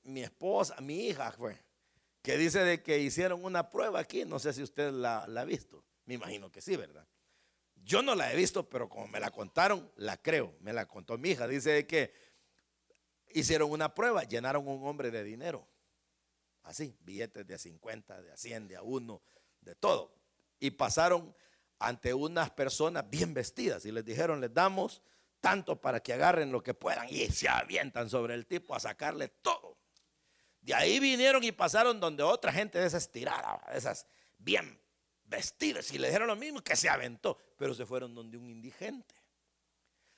mi esposa, mi hija fue, que dice de que hicieron una prueba aquí, no sé si usted la, ha visto, me imagino que sí, ¿verdad? Yo no la he visto, pero como me la contaron, la creo, me la contó mi hija, dice de que hicieron una prueba, llenaron un hombre de dinero, así, billetes de 50, de a 100, de a 1, de todo, y pasaron ante unas personas bien vestidas y les dijeron, les damos tanto para que agarren lo que puedan y se avientan sobre el tipo a sacarle todo. De ahí vinieron y pasaron donde otra gente de esas tiradas, de esas bien vestidas, y le dijeron lo mismo que se aventó, pero se fueron donde un indigente.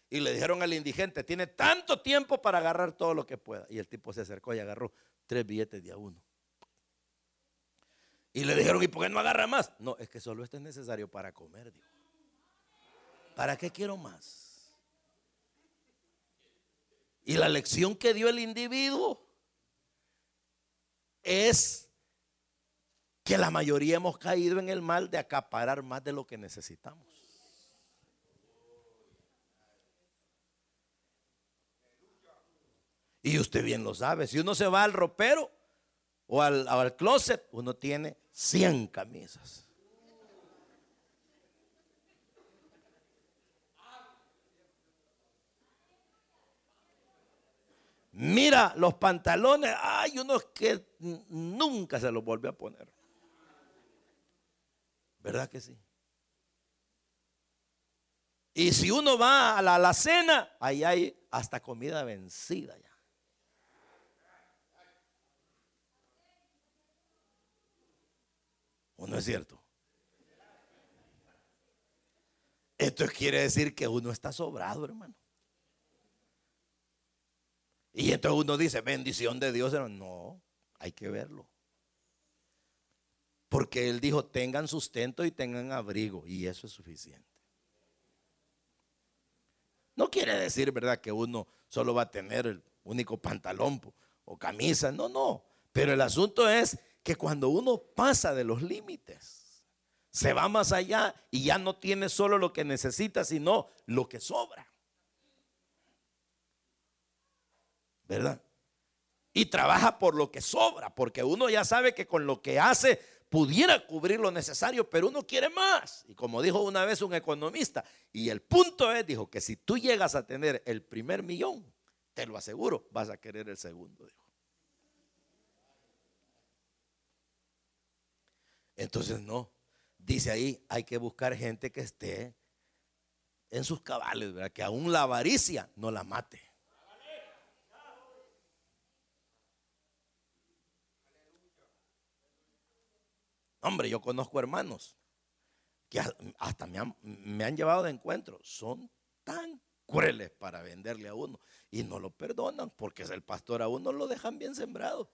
Y le dijeron al indigente, tiene tanto tiempo para agarrar todo lo que pueda. Y el tipo se acercó y agarró tres billetes de a uno. Y le dijeron, ¿y por qué no agarra más? No, es que solo este es necesario para comer, Dios. ¿Para qué quiero más? Y la lección que dio el individuo es que la mayoría hemos caído en el mal de acaparar más de lo que necesitamos. Y usted bien lo sabe, si uno se va al ropero o al, al closet, uno tiene 100 camisas. Mira los pantalones, hay unos que nunca se los vuelve a poner. ¿Verdad que sí? Y si uno va a la alacena, ahí hay hasta comida vencida ya. ¿O no es cierto? Esto quiere decir que uno está sobrado, hermano. Y entonces uno dice, bendición de Dios. No, hay que verlo. Porque Él dijo, tengan sustento y tengan abrigo. Y eso es suficiente. No quiere decir, ¿verdad?, que uno solo va a tener el único pantalón o camisa. No, no. Pero el asunto es que cuando uno pasa de los límites, se va más allá y ya no tiene solo lo que necesita, sino lo que sobra. ¿Verdad? Y trabaja por lo que sobra, porque uno ya sabe que con lo que hace pudiera cubrir lo necesario, pero uno quiere más. Y como dijo una vez un economista, y el punto es, dijo, que si tú llegas a tener el primer millón, te lo aseguro, vas a querer el segundo. Entonces no, dice ahí, hay que buscar gente que esté en sus cabales, ¿verdad? que aún la avaricia no la mate. Hombre, yo conozco hermanos que hasta me han, llevado de encuentro. Son tan crueles para venderle a uno y no lo perdonan porque es el pastor a uno lo dejan bien sembrado.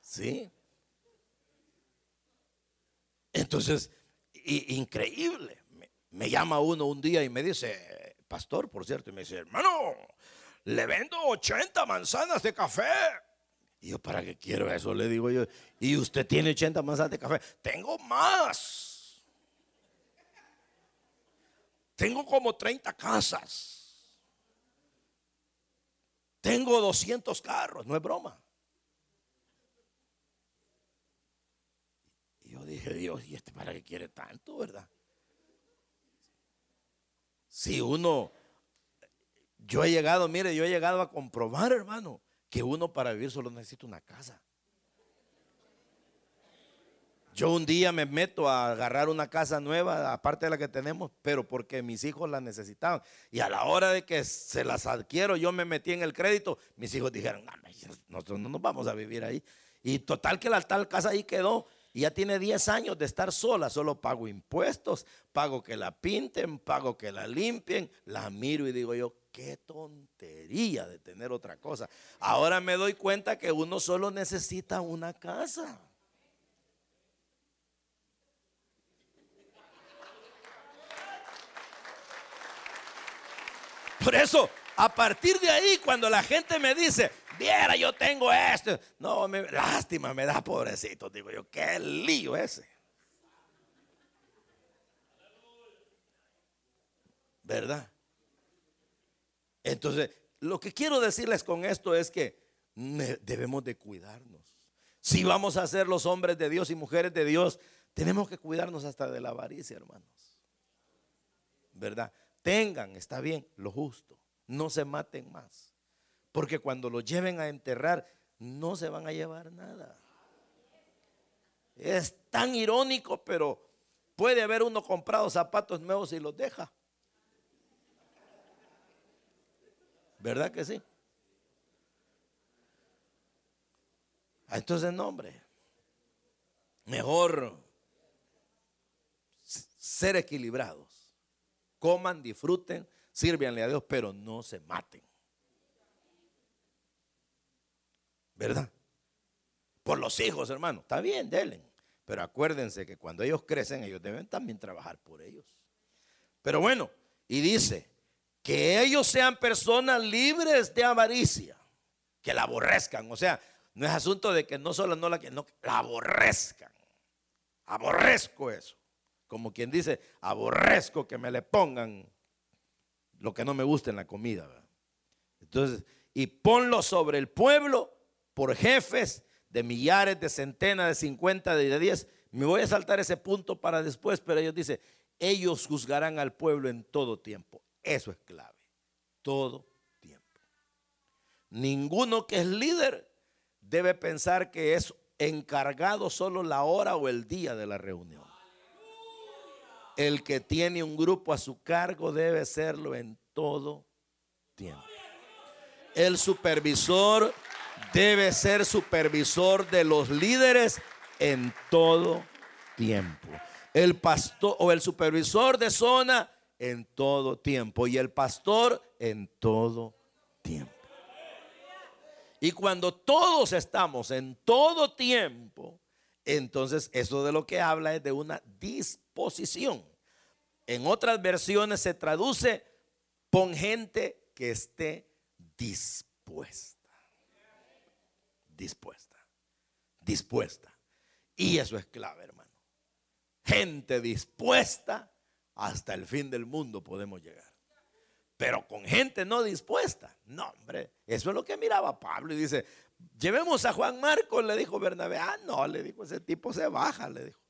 Sí. Entonces, increíble. Me, me, llama uno un día y me dice, pastor, por cierto, y me dice, hermano, le vendo 80 manzanas de café. Y yo, ¿para qué quiero eso? Le digo yo. Y usted tiene 80 manzanas de café. Tengo más. Tengo como 30 casas. Tengo 200 carros. No es broma. Y yo dije, Dios, ¿y este para qué quiere tanto, verdad? Si uno, yo he llegado, mire, yo he llegado a comprobar, hermano que uno para vivir solo necesita una casa. Yo un día me meto a agarrar una casa nueva, aparte de la que tenemos, pero porque mis hijos la necesitaban. Y a la hora de que se las adquiero, yo me metí en el crédito. Mis hijos dijeron, no, nosotros no nos vamos a vivir ahí. Y total que la tal casa ahí quedó. Y ya tiene 10 años de estar sola, solo pago impuestos, pago que la pinten, pago que la limpien, la miro y digo yo, qué tontería de tener otra cosa. Ahora me doy cuenta que uno solo necesita una casa. Por eso, a partir de ahí, cuando la gente me dice, viera, yo tengo esto. No, me, lástima me da, pobrecito. Digo yo, qué lío ese. ¿Verdad? Entonces, lo que quiero decirles con esto es que debemos de cuidarnos. Si vamos a ser los hombres de Dios y mujeres de Dios, tenemos que cuidarnos hasta de la avaricia, hermanos. ¿Verdad? Tengan, está bien, lo justo. No se maten más. Porque cuando lo lleven a enterrar, no se van a llevar nada. Es tan irónico, pero puede haber uno comprado zapatos nuevos y los deja. ¿Verdad que sí? Ah, entonces, no, hombre. Mejor ser equilibrados. Coman, disfruten, sírvanle a Dios, pero no se maten. ¿verdad? Por los hijos, hermano. Está bien, denle. Pero acuérdense que cuando ellos crecen, ellos deben también trabajar por ellos. Pero bueno, y dice, que ellos sean personas libres de avaricia, que la aborrezcan. O sea, no es asunto de que no solo no la que no, la aborrezcan. Aborrezco eso. Como quien dice, aborrezco que me le pongan lo que no me gusta en la comida. Entonces, y ponlo sobre el pueblo por jefes de millares, de centenas, de cincuenta, de diez. Me voy a saltar ese punto para después, pero ellos dicen, ellos juzgarán al pueblo en todo tiempo. Eso es clave. Todo tiempo. Ninguno que es líder debe pensar que es encargado solo la hora o el día de la reunión. El que tiene un grupo a su cargo debe serlo en todo tiempo. El supervisor debe ser supervisor de los líderes en todo tiempo. El pastor o el supervisor de zona en todo tiempo y el pastor en todo tiempo. Y cuando todos estamos en todo tiempo, entonces eso de lo que habla es de una disposición. En otras versiones se traduce pon gente que esté dispuesta dispuesta. Dispuesta. Y eso es clave, hermano. Gente dispuesta hasta el fin del mundo podemos llegar. Pero con gente no dispuesta. No, hombre. Eso es lo que miraba Pablo y dice, llevemos a Juan Marcos, le dijo Bernabé. Ah, no, le dijo, ese tipo se baja, le dijo.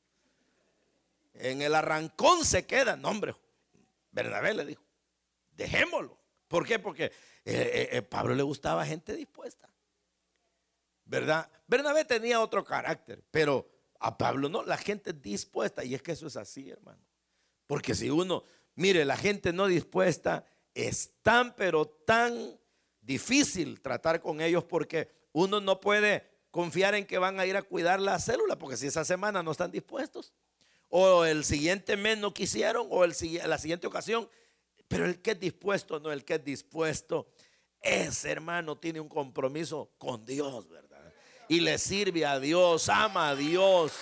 En el arrancón se queda. No, hombre. Bernabé le dijo, dejémoslo. ¿Por qué? Porque eh, eh, eh, Pablo le gustaba gente dispuesta. ¿verdad? Bernabé tenía otro carácter, pero a Pablo no, la gente dispuesta, y es que eso es así, hermano. Porque si uno, mire, la gente no dispuesta es tan, pero tan difícil tratar con ellos porque uno no puede confiar en que van a ir a cuidar la célula, porque si esa semana no están dispuestos, o el siguiente mes no quisieron, o la siguiente ocasión, pero el que es dispuesto, no el que es dispuesto, ese hermano tiene un compromiso con Dios, ¿verdad? y le sirve a Dios, ama a Dios.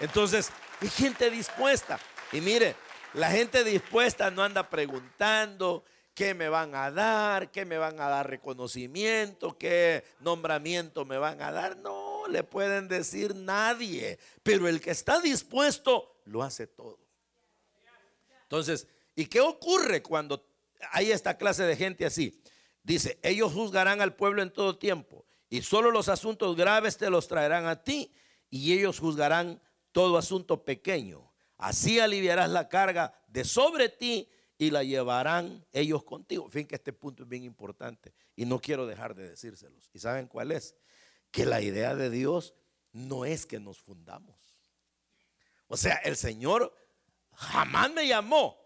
Entonces, hay gente dispuesta. Y mire, la gente dispuesta no anda preguntando qué me van a dar, qué me van a dar reconocimiento, qué nombramiento me van a dar. No le pueden decir nadie. Pero el que está dispuesto lo hace todo. Entonces, ¿y qué ocurre cuando hay esta clase de gente así? Dice, ellos juzgarán al pueblo en todo tiempo y solo los asuntos graves te los traerán a ti y ellos juzgarán todo asunto pequeño. Así aliviarás la carga de sobre ti y la llevarán ellos contigo. En fin, que este punto es bien importante y no quiero dejar de decírselos. ¿Y saben cuál es? Que la idea de Dios no es que nos fundamos. O sea, el Señor jamás me llamó,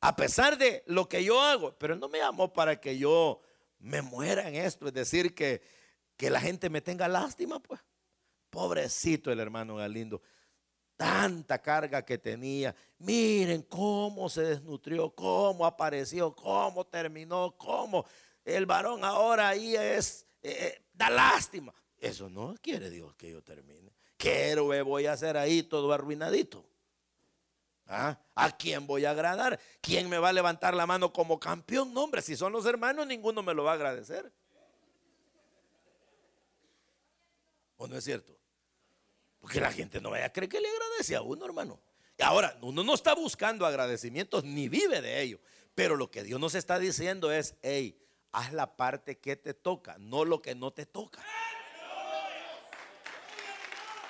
a pesar de lo que yo hago, pero no me llamó para que yo me muera en esto, es decir, que, que la gente me tenga lástima, pues. Pobrecito el hermano Galindo tanta carga que tenía. Miren cómo se desnutrió, cómo apareció, cómo terminó, cómo el varón ahora ahí es, eh, eh, da lástima. Eso no quiere Dios que yo termine. ¿Qué héroe voy a hacer ahí todo arruinadito? ¿Ah? ¿A quién voy a agradar? ¿Quién me va a levantar la mano como campeón? No, hombre, si son los hermanos, ninguno me lo va a agradecer. ¿O no es cierto? Porque la gente no vaya a creer que le agradece a uno, hermano. Y ahora, uno no está buscando agradecimientos ni vive de ello. Pero lo que Dios nos está diciendo es, hey, haz la parte que te toca, no lo que no te toca.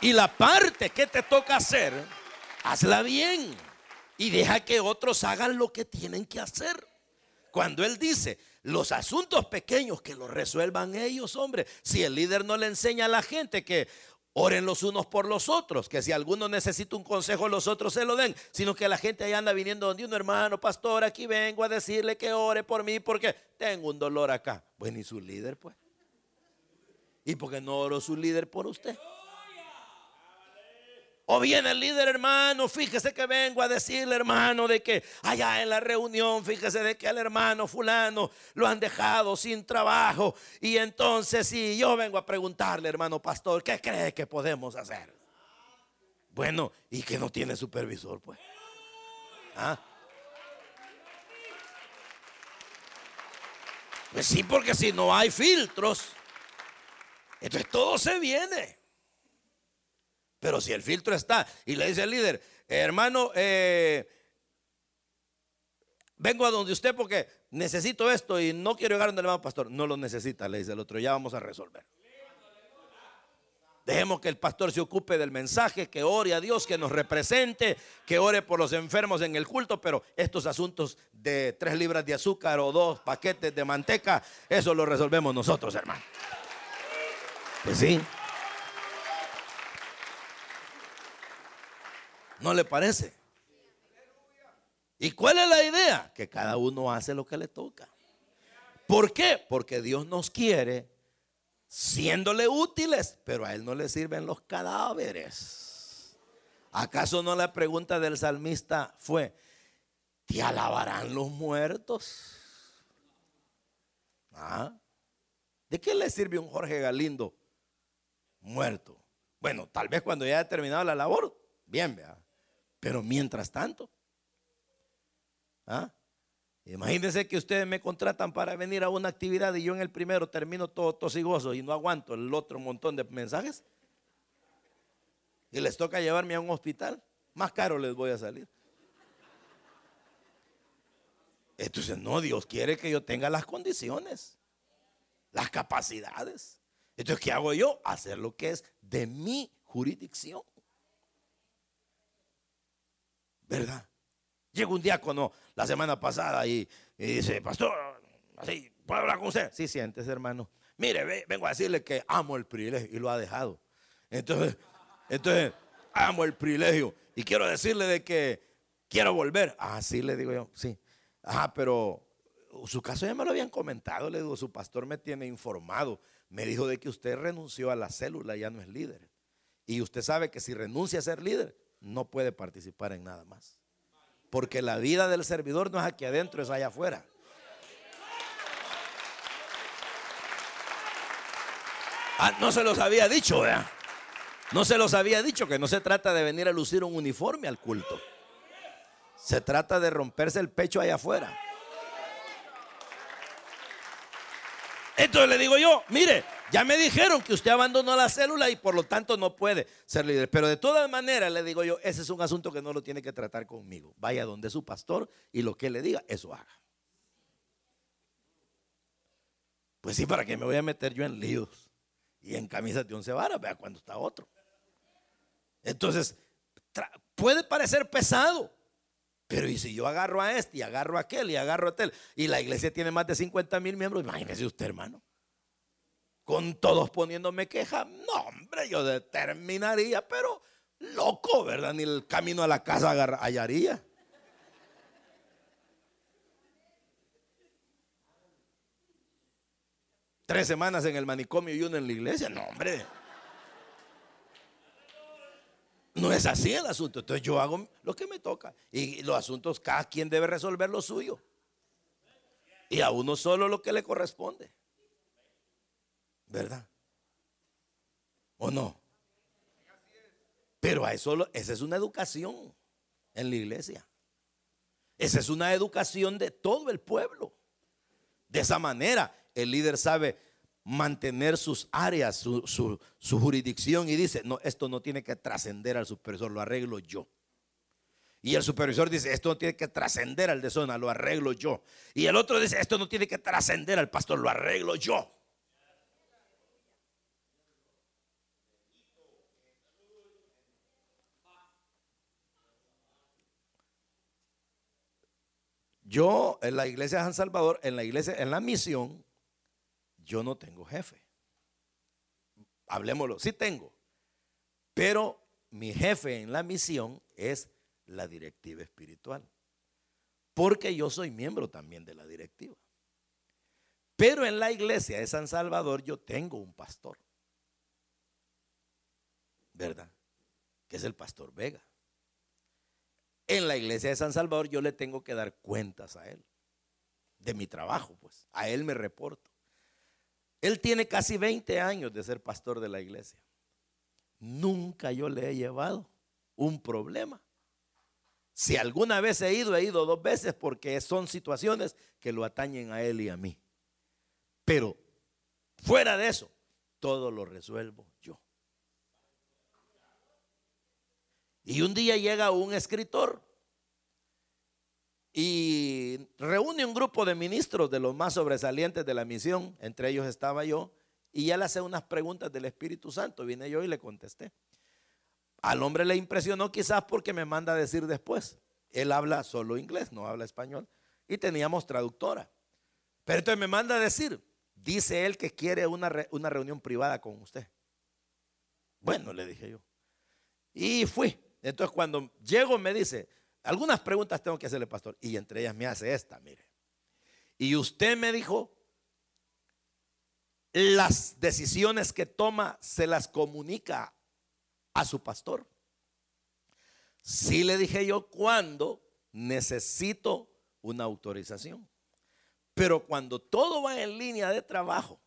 Y la parte que te toca hacer, hazla bien. Y deja que otros hagan lo que tienen que hacer. Cuando Él dice, los asuntos pequeños que los resuelvan ellos, hombre. Si el líder no le enseña a la gente que, Oren los unos por los otros, que si alguno necesita un consejo, los otros se lo den, sino que la gente ahí anda viniendo donde un hermano, pastor, aquí vengo a decirle que ore por mí porque tengo un dolor acá. Bueno, ¿y su líder pues? ¿Y porque no oró su líder por usted? O viene el líder, hermano, fíjese que vengo a decirle, hermano, de que allá en la reunión, fíjese de que al hermano fulano lo han dejado sin trabajo. Y entonces, si yo vengo a preguntarle, hermano pastor, ¿qué cree que podemos hacer? Bueno, ¿y que no tiene supervisor, pues? ¿Ah? Pues sí, porque si no hay filtros, entonces todo se viene. Pero si el filtro está y le dice al líder, hermano, eh, vengo a donde usted porque necesito esto y no quiero llegar donde el hermano pastor. No lo necesita, le dice el otro, ya vamos a resolver. Dejemos que el pastor se ocupe del mensaje, que ore a Dios, que nos represente, que ore por los enfermos en el culto, pero estos asuntos de tres libras de azúcar o dos paquetes de manteca, eso lo resolvemos nosotros, hermano. Pues sí. ¿No le parece? ¿Y cuál es la idea? Que cada uno hace lo que le toca. ¿Por qué? Porque Dios nos quiere siéndole útiles, pero a Él no le sirven los cadáveres. ¿Acaso no la pregunta del salmista fue, ¿te alabarán los muertos? ¿Ah? ¿De qué le sirve un Jorge Galindo muerto? Bueno, tal vez cuando ya haya terminado la labor, bien, vea. Pero mientras tanto, ¿ah? imagínense que ustedes me contratan para venir a una actividad y yo en el primero termino todo tosigoso y no aguanto el otro montón de mensajes. Y les toca llevarme a un hospital, más caro les voy a salir. Entonces, no, Dios quiere que yo tenga las condiciones, las capacidades. Entonces, ¿qué hago yo? Hacer lo que es de mi jurisdicción. ¿Verdad? Llega un diácono la semana pasada y, dice, pastor, así, ¿puedo hablar con usted? Sí, siéntese, hermano. Mire, vengo a decirle que amo el privilegio y lo ha dejado. Entonces, entonces, amo el privilegio y quiero decirle de que quiero volver. Ah, sí, le digo yo, sí. Ajá, pero su caso ya me lo habían comentado, le digo, su pastor me tiene informado. Me dijo de que usted renunció a la célula, ya no es líder. Y usted sabe que si renuncia a ser líder, no puede participar en nada más. Porque la vida del servidor no es aquí adentro, es allá afuera. Ah, no se los había dicho, ¿verdad? No se los había dicho que no se trata de venir a lucir un uniforme al culto. Se trata de romperse el pecho allá afuera. Entonces le digo yo, mire, ya me dijeron que usted abandonó la célula y por lo tanto no puede ser líder. Pero de todas maneras le digo yo, ese es un asunto que no lo tiene que tratar conmigo. Vaya donde su pastor y lo que le diga, eso haga. Pues sí, ¿para qué me voy a meter yo en líos? Y en camisas de once varas, vea cuando está otro. Entonces, puede parecer pesado. Pero y si yo agarro a este y agarro a aquel y agarro a aquel y la iglesia tiene más de 50 mil miembros, imagínese usted, hermano con todos poniéndome queja. No, hombre, yo determinaría, pero loco, ¿verdad? Ni el camino a la casa hallaría. Tres semanas en el manicomio y uno en la iglesia. No, hombre. No es así el asunto. Entonces yo hago lo que me toca. Y los asuntos, cada quien debe resolver lo suyo. Y a uno solo lo que le corresponde. ¿Verdad? ¿O no? Pero a eso, esa es una educación en la iglesia. Esa es una educación de todo el pueblo. De esa manera, el líder sabe mantener sus áreas, su, jurisdicción y dice, no, esto no tiene que trascender al supervisor, lo arreglo yo. Y el supervisor dice, esto no tiene que trascender al de zona, lo arreglo yo. Y el otro dice, esto no tiene que trascender al pastor, lo arreglo yo. Yo en la iglesia de San Salvador, en la iglesia, en la misión, yo no tengo jefe. Hablemoslo, sí tengo. Pero mi jefe en la misión es la directiva espiritual. Porque yo soy miembro también de la directiva. Pero en la iglesia de San Salvador yo tengo un pastor. ¿Verdad? Que es el pastor Vega. En la iglesia de San Salvador yo le tengo que dar cuentas a él. De mi trabajo, pues. A él me reporto. Él tiene casi 20 años de ser pastor de la iglesia. Nunca yo le he llevado un problema. Si alguna vez he ido, he ido dos veces porque son situaciones que lo atañen a él y a mí. Pero fuera de eso, todo lo resuelvo yo. Y un día llega un escritor y reúne un grupo de ministros de los más sobresalientes de la misión, entre ellos estaba yo, y él hace unas preguntas del Espíritu Santo. Vine yo y le contesté. Al hombre le impresionó quizás porque me manda a decir después. Él habla solo inglés, no habla español. Y teníamos traductora. Pero entonces me manda a decir, dice él que quiere una, una reunión privada con usted. Bueno, le dije yo. Y fui. Entonces cuando llego me dice, algunas preguntas tengo que hacerle, pastor. Y entre ellas me hace esta, mire. Y usted me dijo, las decisiones que toma se las comunica a su pastor. Sí le dije yo cuando necesito una autorización. Pero cuando todo va en línea de trabajo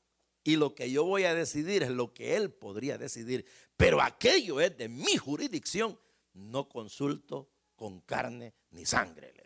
y lo que yo voy a decidir es lo que él podría decidir, pero aquello es de mi jurisdicción, no consulto con carne ni sangre. Le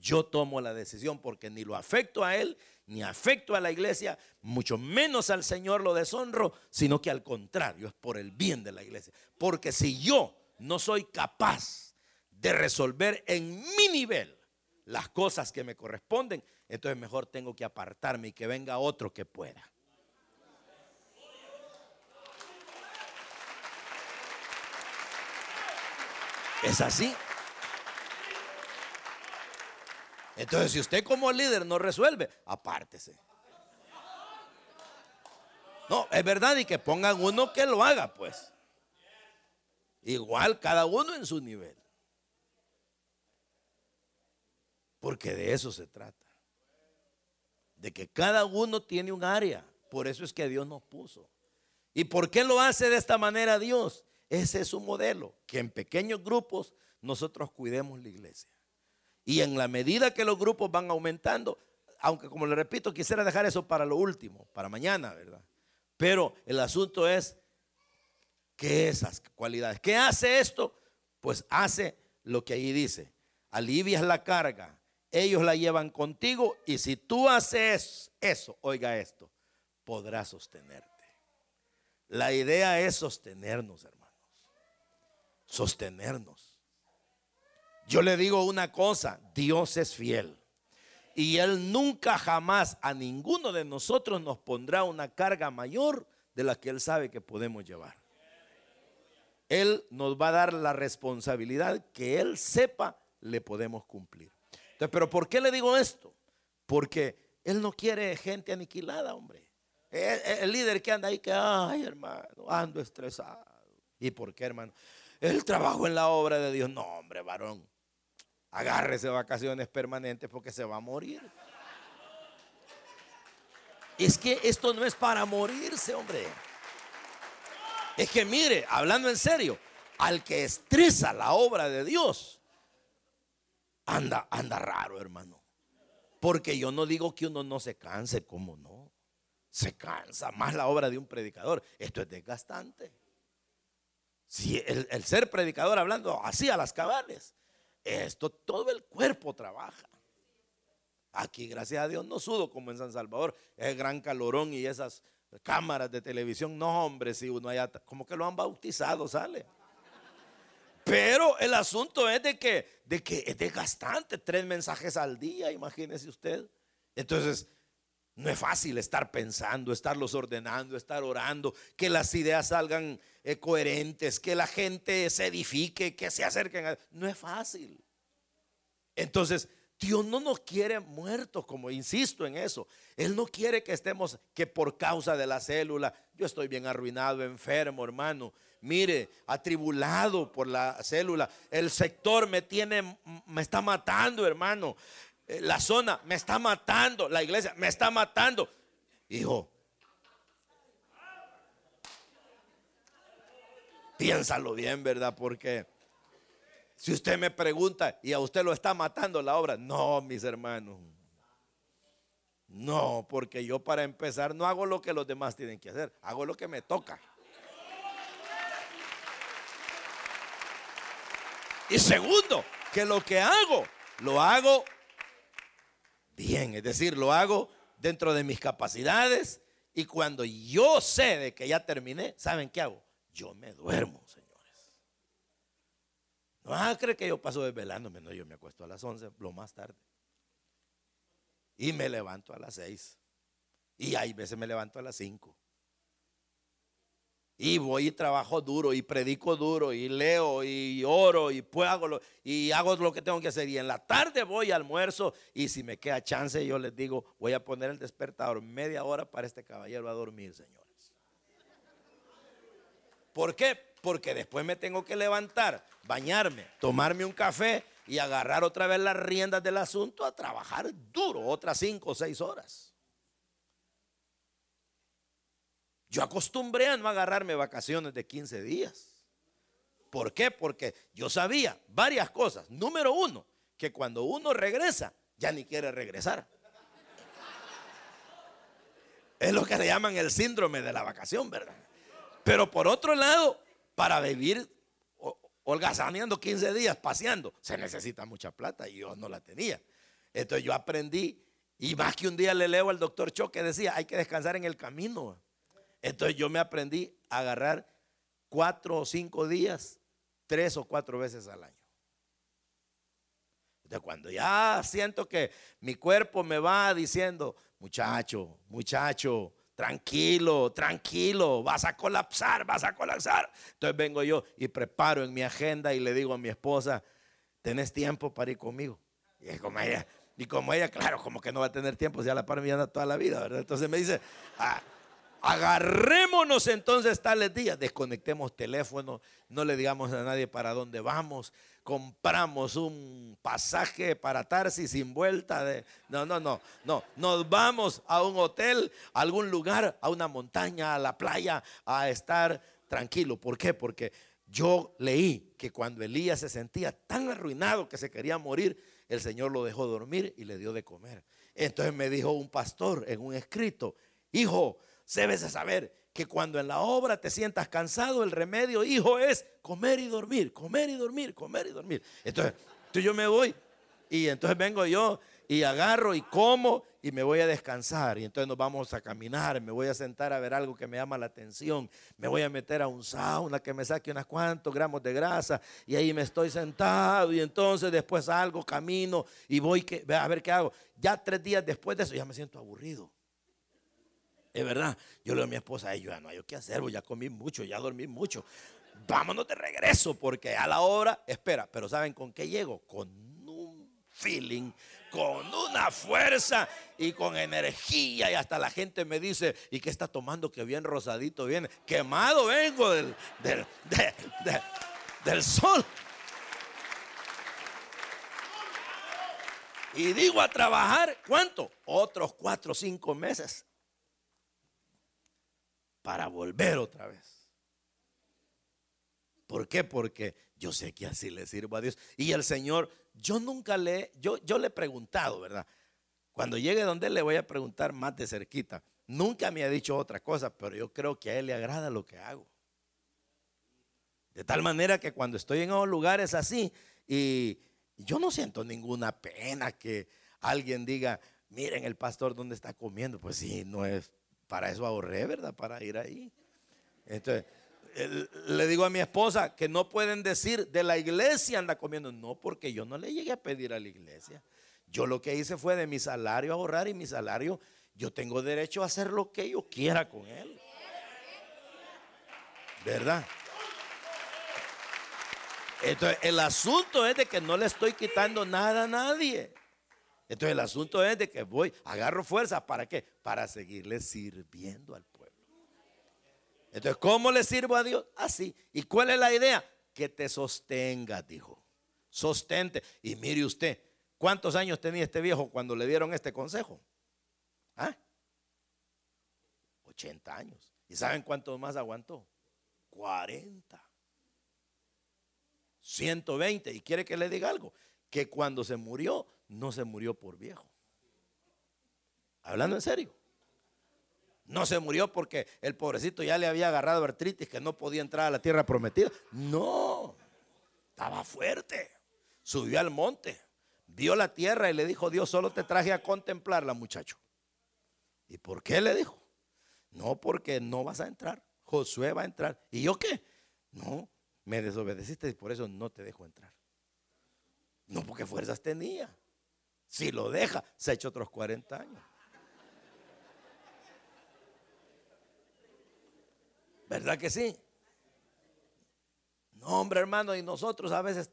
Yo tomo la decisión porque ni lo afecto a él, ni afecto a la iglesia, mucho menos al Señor lo deshonro, sino que al contrario, es por el bien de la iglesia. Porque si yo no soy capaz de resolver en mi nivel las cosas que me corresponden, entonces mejor tengo que apartarme y que venga otro que pueda. Es así. Entonces, si usted como líder no resuelve, apártese. No, es verdad y que pongan uno que lo haga, pues. Igual cada uno en su nivel. Porque de eso se trata. De que cada uno tiene un área. Por eso es que Dios nos puso. ¿Y por qué lo hace de esta manera Dios? Ese es su modelo, que en pequeños grupos nosotros cuidemos la iglesia. Y en la medida que los grupos van aumentando, aunque como le repito, quisiera dejar eso para lo último, para mañana, ¿verdad? Pero el asunto es que esas cualidades, ¿qué hace esto? Pues hace lo que ahí dice, alivias la carga, ellos la llevan contigo y si tú haces eso, oiga esto, podrás sostenerte. La idea es sostenernos, hermano sostenernos. Yo le digo una cosa, Dios es fiel. Y Él nunca jamás a ninguno de nosotros nos pondrá una carga mayor de la que Él sabe que podemos llevar. Él nos va a dar la responsabilidad que Él sepa le podemos cumplir. Entonces, pero ¿por qué le digo esto? Porque Él no quiere gente aniquilada, hombre. El, el líder que anda ahí que, ay hermano, ando estresado ¿Y por qué, hermano? El trabajo en la obra de Dios. No, hombre, varón. Agárrese vacaciones permanentes porque se va a morir. Es que esto no es para morirse, hombre. Es que mire, hablando en serio, al que estresa la obra de Dios, anda, anda raro, hermano. Porque yo no digo que uno no se canse, como no. Se cansa más la obra de un predicador. Esto es desgastante. Si el, el ser predicador hablando así a las cabales, esto todo el cuerpo trabaja. Aquí, gracias a Dios, no sudo como en San Salvador. Es gran calorón y esas cámaras de televisión. No, hombre, si uno haya, como que lo han bautizado, sale. Pero el asunto es de que, de que es desgastante, tres mensajes al día, imagínese usted. Entonces, no es fácil estar pensando, estarlos ordenando, estar orando, que las ideas salgan eh, coherentes, que la gente se edifique, que se acerquen. A... No es fácil. Entonces, Dios no nos quiere muertos, como insisto en eso. Él no quiere que estemos, que por causa de la célula, yo estoy bien arruinado, enfermo, hermano. Mire, atribulado por la célula. El sector me tiene, me está matando, hermano. Eh, la zona me está matando. La iglesia me está matando. Hijo, piénsalo bien, ¿verdad? Porque si usted me pregunta y a usted lo está matando la obra, no, mis hermanos. No, porque yo para empezar no hago lo que los demás tienen que hacer, hago lo que me toca. Y segundo, que lo que hago, lo hago bien, es decir, lo hago dentro de mis capacidades y cuando yo sé de que ya terminé, ¿saben qué hago? Yo me duermo, no vas a creer que yo paso desvelándome. No, yo me acuesto a las 11, lo más tarde. Y me levanto a las 6. Y hay veces me levanto a las 5. Y voy y trabajo duro y predico duro y leo y oro y pues hago lo, y hago lo que tengo que hacer. Y en la tarde voy a almuerzo y si me queda chance yo les digo, voy a poner el despertador media hora para este caballero a dormir, señores. ¿Por qué? porque después me tengo que levantar, bañarme, tomarme un café y agarrar otra vez las riendas del asunto a trabajar duro, otras cinco o seis horas. Yo acostumbré a no agarrarme vacaciones de 15 días. ¿Por qué? Porque yo sabía varias cosas. Número uno, que cuando uno regresa, ya ni quiere regresar. Es lo que le llaman el síndrome de la vacación, ¿verdad? Pero por otro lado, para vivir holgazaneando 15 días, paseando, se necesita mucha plata y yo no la tenía. Entonces yo aprendí y más que un día le leo al doctor Cho que decía, hay que descansar en el camino. Entonces yo me aprendí a agarrar cuatro o cinco días, tres o cuatro veces al año. Entonces cuando ya siento que mi cuerpo me va diciendo, muchacho, muchacho, tranquilo, tranquilo, vas a colapsar, vas a colapsar. Entonces vengo yo y preparo en mi agenda y le digo a mi esposa, ¿tenés tiempo para ir conmigo? Y como ella, y como ella, claro, como que no va a tener tiempo, ya la para anda toda la vida, ¿verdad? Entonces me dice, ah, agarrémonos entonces tales días, desconectemos teléfono, no le digamos a nadie para dónde vamos, compramos un pasaje para Tarsi sin vuelta no, no, no, no, nos vamos a un hotel, a algún lugar, a una montaña, a la playa, a estar tranquilo. ¿Por qué? Porque yo leí que cuando Elías se sentía tan arruinado que se quería morir, el Señor lo dejó dormir y le dio de comer. Entonces me dijo un pastor en un escrito, hijo, debes de saber que cuando en la obra te sientas cansado, el remedio, hijo, es comer y dormir, comer y dormir, comer y dormir. Entonces, yo me voy y entonces vengo yo y agarro y como y me voy a descansar. Y entonces nos vamos a caminar, me voy a sentar a ver algo que me llama la atención, me voy a meter a un sauna que me saque unos cuantos gramos de grasa y ahí me estoy sentado y entonces después salgo, camino y voy a ver qué hago. Ya tres días después de eso ya me siento aburrido. Es verdad. Yo le digo a mi esposa, yo ya no hay qué hacer, pues ya comí mucho, ya dormí mucho. Vámonos de regreso, porque a la hora, espera, pero ¿saben con qué llego? Con un feeling, con una fuerza y con energía. Y hasta la gente me dice, ¿y qué está tomando? Que bien rosadito viene. Quemado vengo del, del, del sol. Y digo a trabajar, ¿cuánto? Otros cuatro o cinco meses. Para volver otra vez. ¿Por qué? Porque yo sé que así le sirvo a Dios. Y el Señor, yo nunca le, yo, yo le he preguntado, ¿verdad? Cuando llegue donde él le voy a preguntar más de cerquita. Nunca me ha dicho otra cosa, pero yo creo que a él le agrada lo que hago. De tal manera que cuando estoy en lugares así y yo no siento ninguna pena que alguien diga, miren el pastor dónde está comiendo. Pues sí, no es, para eso ahorré, ¿verdad? Para ir ahí. Entonces, le digo a mi esposa que no pueden decir de la iglesia anda comiendo. No, porque yo no le llegué a pedir a la iglesia. Yo lo que hice fue de mi salario ahorrar y mi salario, yo tengo derecho a hacer lo que yo quiera con él. ¿Verdad? Entonces, el asunto es de que no le estoy quitando nada a nadie. Entonces, el asunto es de que voy, agarro fuerza. ¿Para qué? Para seguirle sirviendo al pueblo. Entonces, ¿cómo le sirvo a Dios? Así. ¿Y cuál es la idea? Que te sostenga, dijo. Sostente. Y mire usted, ¿cuántos años tenía este viejo cuando le dieron este consejo? ¿Ah? 80 años. ¿Y saben cuántos más aguantó? 40. 120. Y quiere que le diga algo, que cuando se murió, no se murió por viejo. Hablando en serio. No se murió porque el pobrecito ya le había agarrado artritis que no podía entrar a la tierra prometida. No, estaba fuerte. Subió al monte, vio la tierra y le dijo, Dios solo te traje a contemplarla, muchacho. ¿Y por qué le dijo? No, porque no vas a entrar. Josué va a entrar. ¿Y yo qué? No, me desobedeciste y por eso no te dejo entrar. No porque fuerzas tenía. Si lo deja, se ha hecho otros 40 años. ¿Verdad que sí? No, hombre hermano, y nosotros a veces,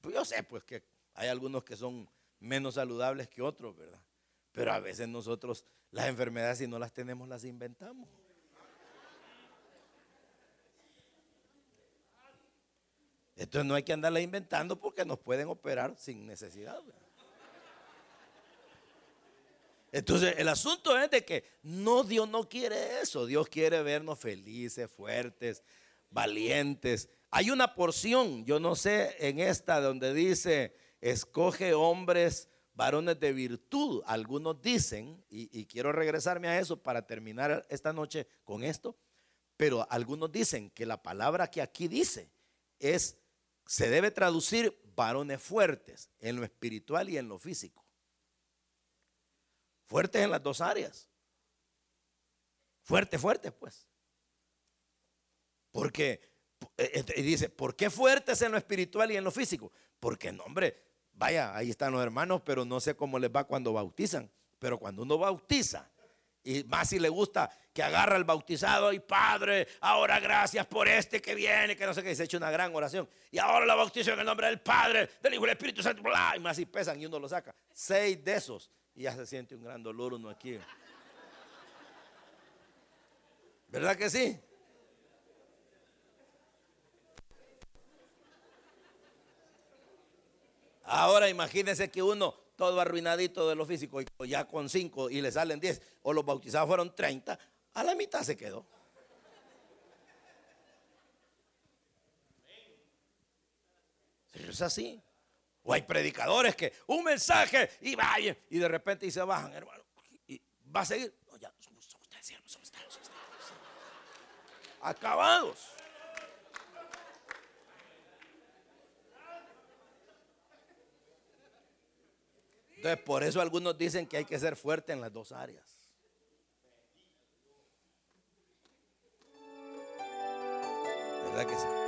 pues yo sé pues que hay algunos que son menos saludables que otros, ¿verdad? Pero a veces nosotros las enfermedades si no las tenemos las inventamos. Entonces no hay que andarla inventando porque nos pueden operar sin necesidad. Entonces el asunto es de que no, Dios no quiere eso. Dios quiere vernos felices, fuertes, valientes. Hay una porción, yo no sé, en esta donde dice, escoge hombres, varones de virtud. Algunos dicen, y, y quiero regresarme a eso para terminar esta noche con esto, pero algunos dicen que la palabra que aquí dice es se debe traducir varones fuertes en lo espiritual y en lo físico. Fuertes en las dos áreas. Fuerte, fuerte, pues. Porque, eh, y dice, ¿por qué fuertes en lo espiritual y en lo físico? Porque, no, hombre, vaya, ahí están los hermanos, pero no sé cómo les va cuando bautizan. Pero cuando uno bautiza, y más si le gusta que agarra el bautizado y Padre, ahora gracias por este que viene, que no sé qué, se echa una gran oración. Y ahora la bautizo en el nombre del Padre, del Hijo del Espíritu Santo, y más si pesan y uno lo saca. Seis de esos ya se siente un gran dolor uno aquí. ¿Verdad que sí? Ahora imagínense que uno todo arruinadito de lo físico, y ya con cinco y le salen diez, o los bautizados fueron treinta, a la mitad se quedó. Es así. O hay predicadores que un mensaje y vayan y de repente y se bajan, hermano. Y va a seguir. No, ya, somos, ustedes, somos ustedes, Acabados. Entonces, por eso algunos dicen que hay que ser fuerte en las dos áreas. ¿Verdad que sí?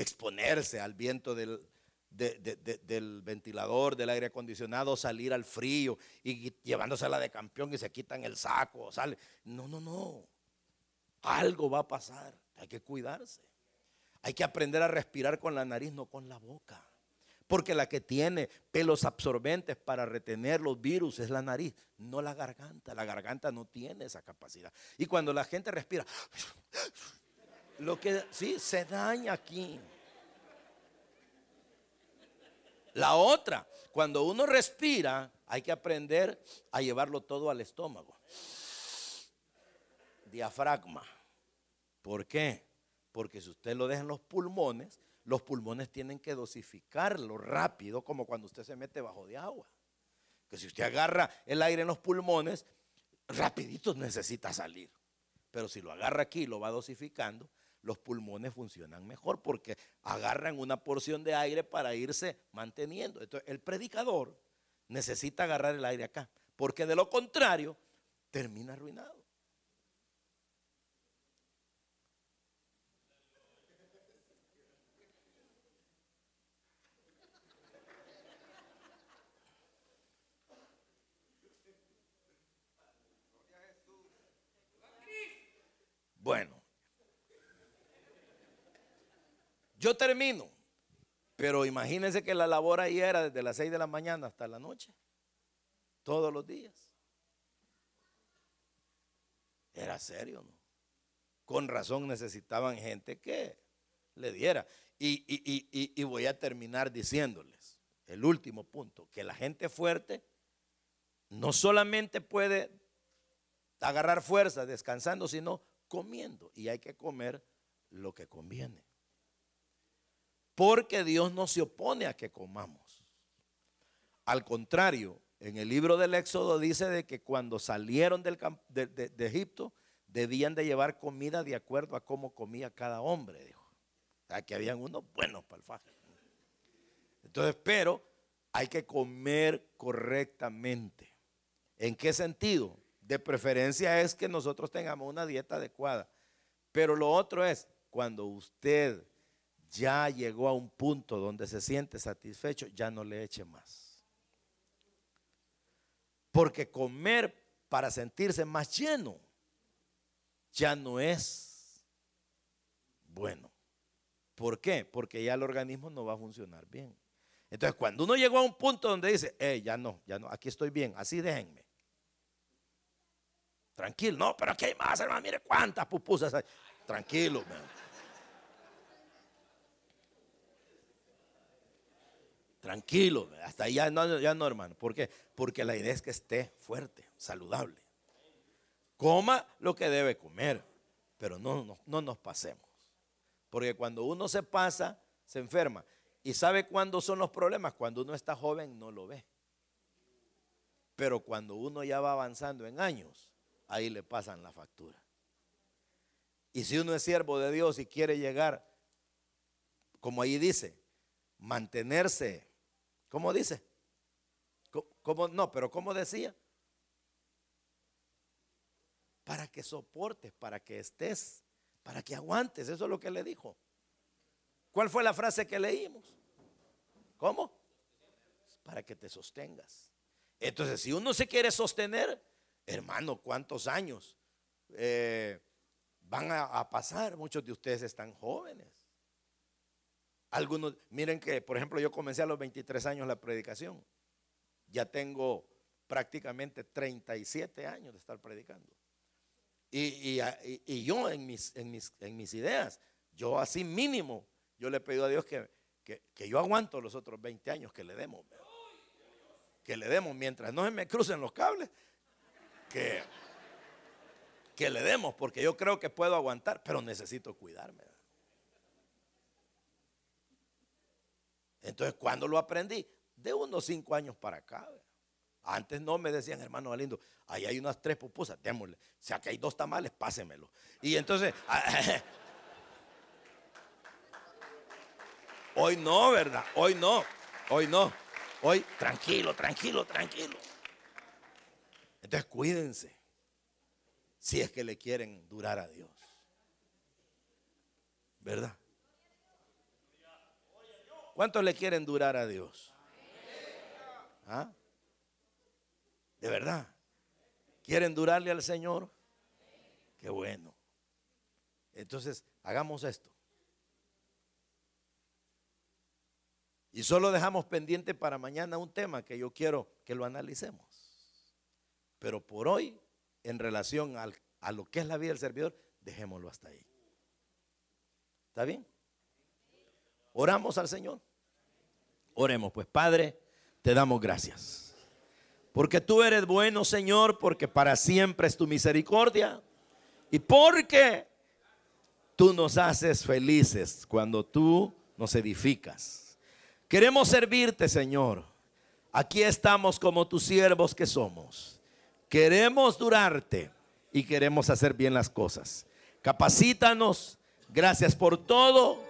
Exponerse al viento del, del ventilador, del aire acondicionado, salir al frío y llevándosela de campeón y se quitan el saco, sale. No, no, no. Algo va a pasar. Hay que cuidarse. Hay que aprender a respirar con la nariz, no con la boca. Porque la que tiene pelos absorbentes para retener los virus es la nariz, no la garganta. La garganta no tiene esa capacidad. Y cuando la gente respira, lo que sí se daña aquí. La otra, cuando uno respira, hay que aprender a llevarlo todo al estómago. Diafragma. ¿Por qué? Porque si usted lo deja en los pulmones, los pulmones tienen que dosificarlo rápido, como cuando usted se mete bajo de agua. Que si usted agarra el aire en los pulmones, rapidito necesita salir. Pero si lo agarra aquí y lo va dosificando, los pulmones funcionan mejor porque agarran una porción de aire para irse manteniendo. Entonces, el predicador necesita agarrar el aire acá, porque de lo contrario, termina arruinado. Bueno, yo termino, pero imagínense que la labor ahí era desde las 6 de la mañana hasta la noche, todos los días. Era serio, ¿no? Con razón necesitaban gente que le diera. Y, y voy a terminar diciéndoles, el último punto, que la gente fuerte no solamente puede agarrar fuerza descansando, sino comiendo y hay que comer lo que conviene. Porque Dios no se opone a que comamos. Al contrario, en el libro del Éxodo dice de que cuando salieron del, de, de, Egipto debían de llevar comida de acuerdo a cómo comía cada hombre, dijo. Que habían unos buenos para el faje. Entonces, pero hay que comer correctamente. ¿En qué sentido? De preferencia es que nosotros tengamos una dieta adecuada. Pero lo otro es, cuando usted ya llegó a un punto donde se siente satisfecho, ya no le eche más. Porque comer para sentirse más lleno ya no es bueno. ¿Por qué? Porque ya el organismo no va a funcionar bien. Entonces, cuando uno llegó a un punto donde dice, eh, ya no, ya no, aquí estoy bien, así déjenme. Tranquilo, no, pero aquí hay más, hermano. Mire cuántas pupusas hay. Tranquilo, Tranquilo, hasta ahí ya no, ya no, hermano. ¿Por qué? Porque la idea es que esté fuerte, saludable. Coma lo que debe comer, pero no, no, no nos pasemos. Porque cuando uno se pasa, se enferma. ¿Y sabe cuándo son los problemas? Cuando uno está joven no lo ve. Pero cuando uno ya va avanzando en años, ahí le pasan la factura. Y si uno es siervo de Dios y quiere llegar, como ahí dice, mantenerse, ¿cómo dice? ¿Cómo, no, pero ¿cómo decía? Para que soportes, para que estés, para que aguantes, eso es lo que le dijo. ¿Cuál fue la frase que leímos? ¿Cómo? Para que te sostengas. Entonces, si uno se quiere sostener, Hermano, ¿cuántos años eh, van a, pasar? Muchos de ustedes están jóvenes. Algunos, miren que, por ejemplo, yo comencé a los 23 años la predicación. Ya tengo prácticamente 37 años de estar predicando. Y, yo en mis, ideas, yo así mínimo, yo le he pedido a Dios que, yo aguanto los otros 20 años que le demos. Que le demos mientras no se me crucen los cables que le demos, porque yo creo que puedo aguantar, pero necesito cuidarme. Entonces, cuando lo aprendí? De unos cinco años para acá. Antes no me decían, hermano Galindo, ahí hay unas tres pupusas, démosle. O sea, que hay dos tamales, pásemelo. Y entonces, hoy no, ¿verdad? Hoy no, hoy no. Hoy tranquilo, tranquilo, tranquilo. Entonces cuídense si es que le quieren durar a Dios. ¿Verdad? ¿Cuántos le quieren durar a Dios? ¿Ah? ¿De verdad? ¿Quieren durarle al Señor? Qué bueno. Entonces, hagamos esto. Y solo dejamos pendiente para mañana un tema que yo quiero que lo analicemos. Pero por hoy, en relación a lo que es la vida del servidor, dejémoslo hasta ahí. ¿Está bien? Oramos al Señor. Oremos, pues Padre, te damos gracias. Porque tú eres bueno, Señor, porque para siempre es tu misericordia. Y porque tú nos haces felices cuando tú nos edificas. Queremos servirte, Señor. Aquí estamos como tus siervos que somos. Queremos durarte y queremos hacer bien las cosas. Capacítanos. Gracias por todo.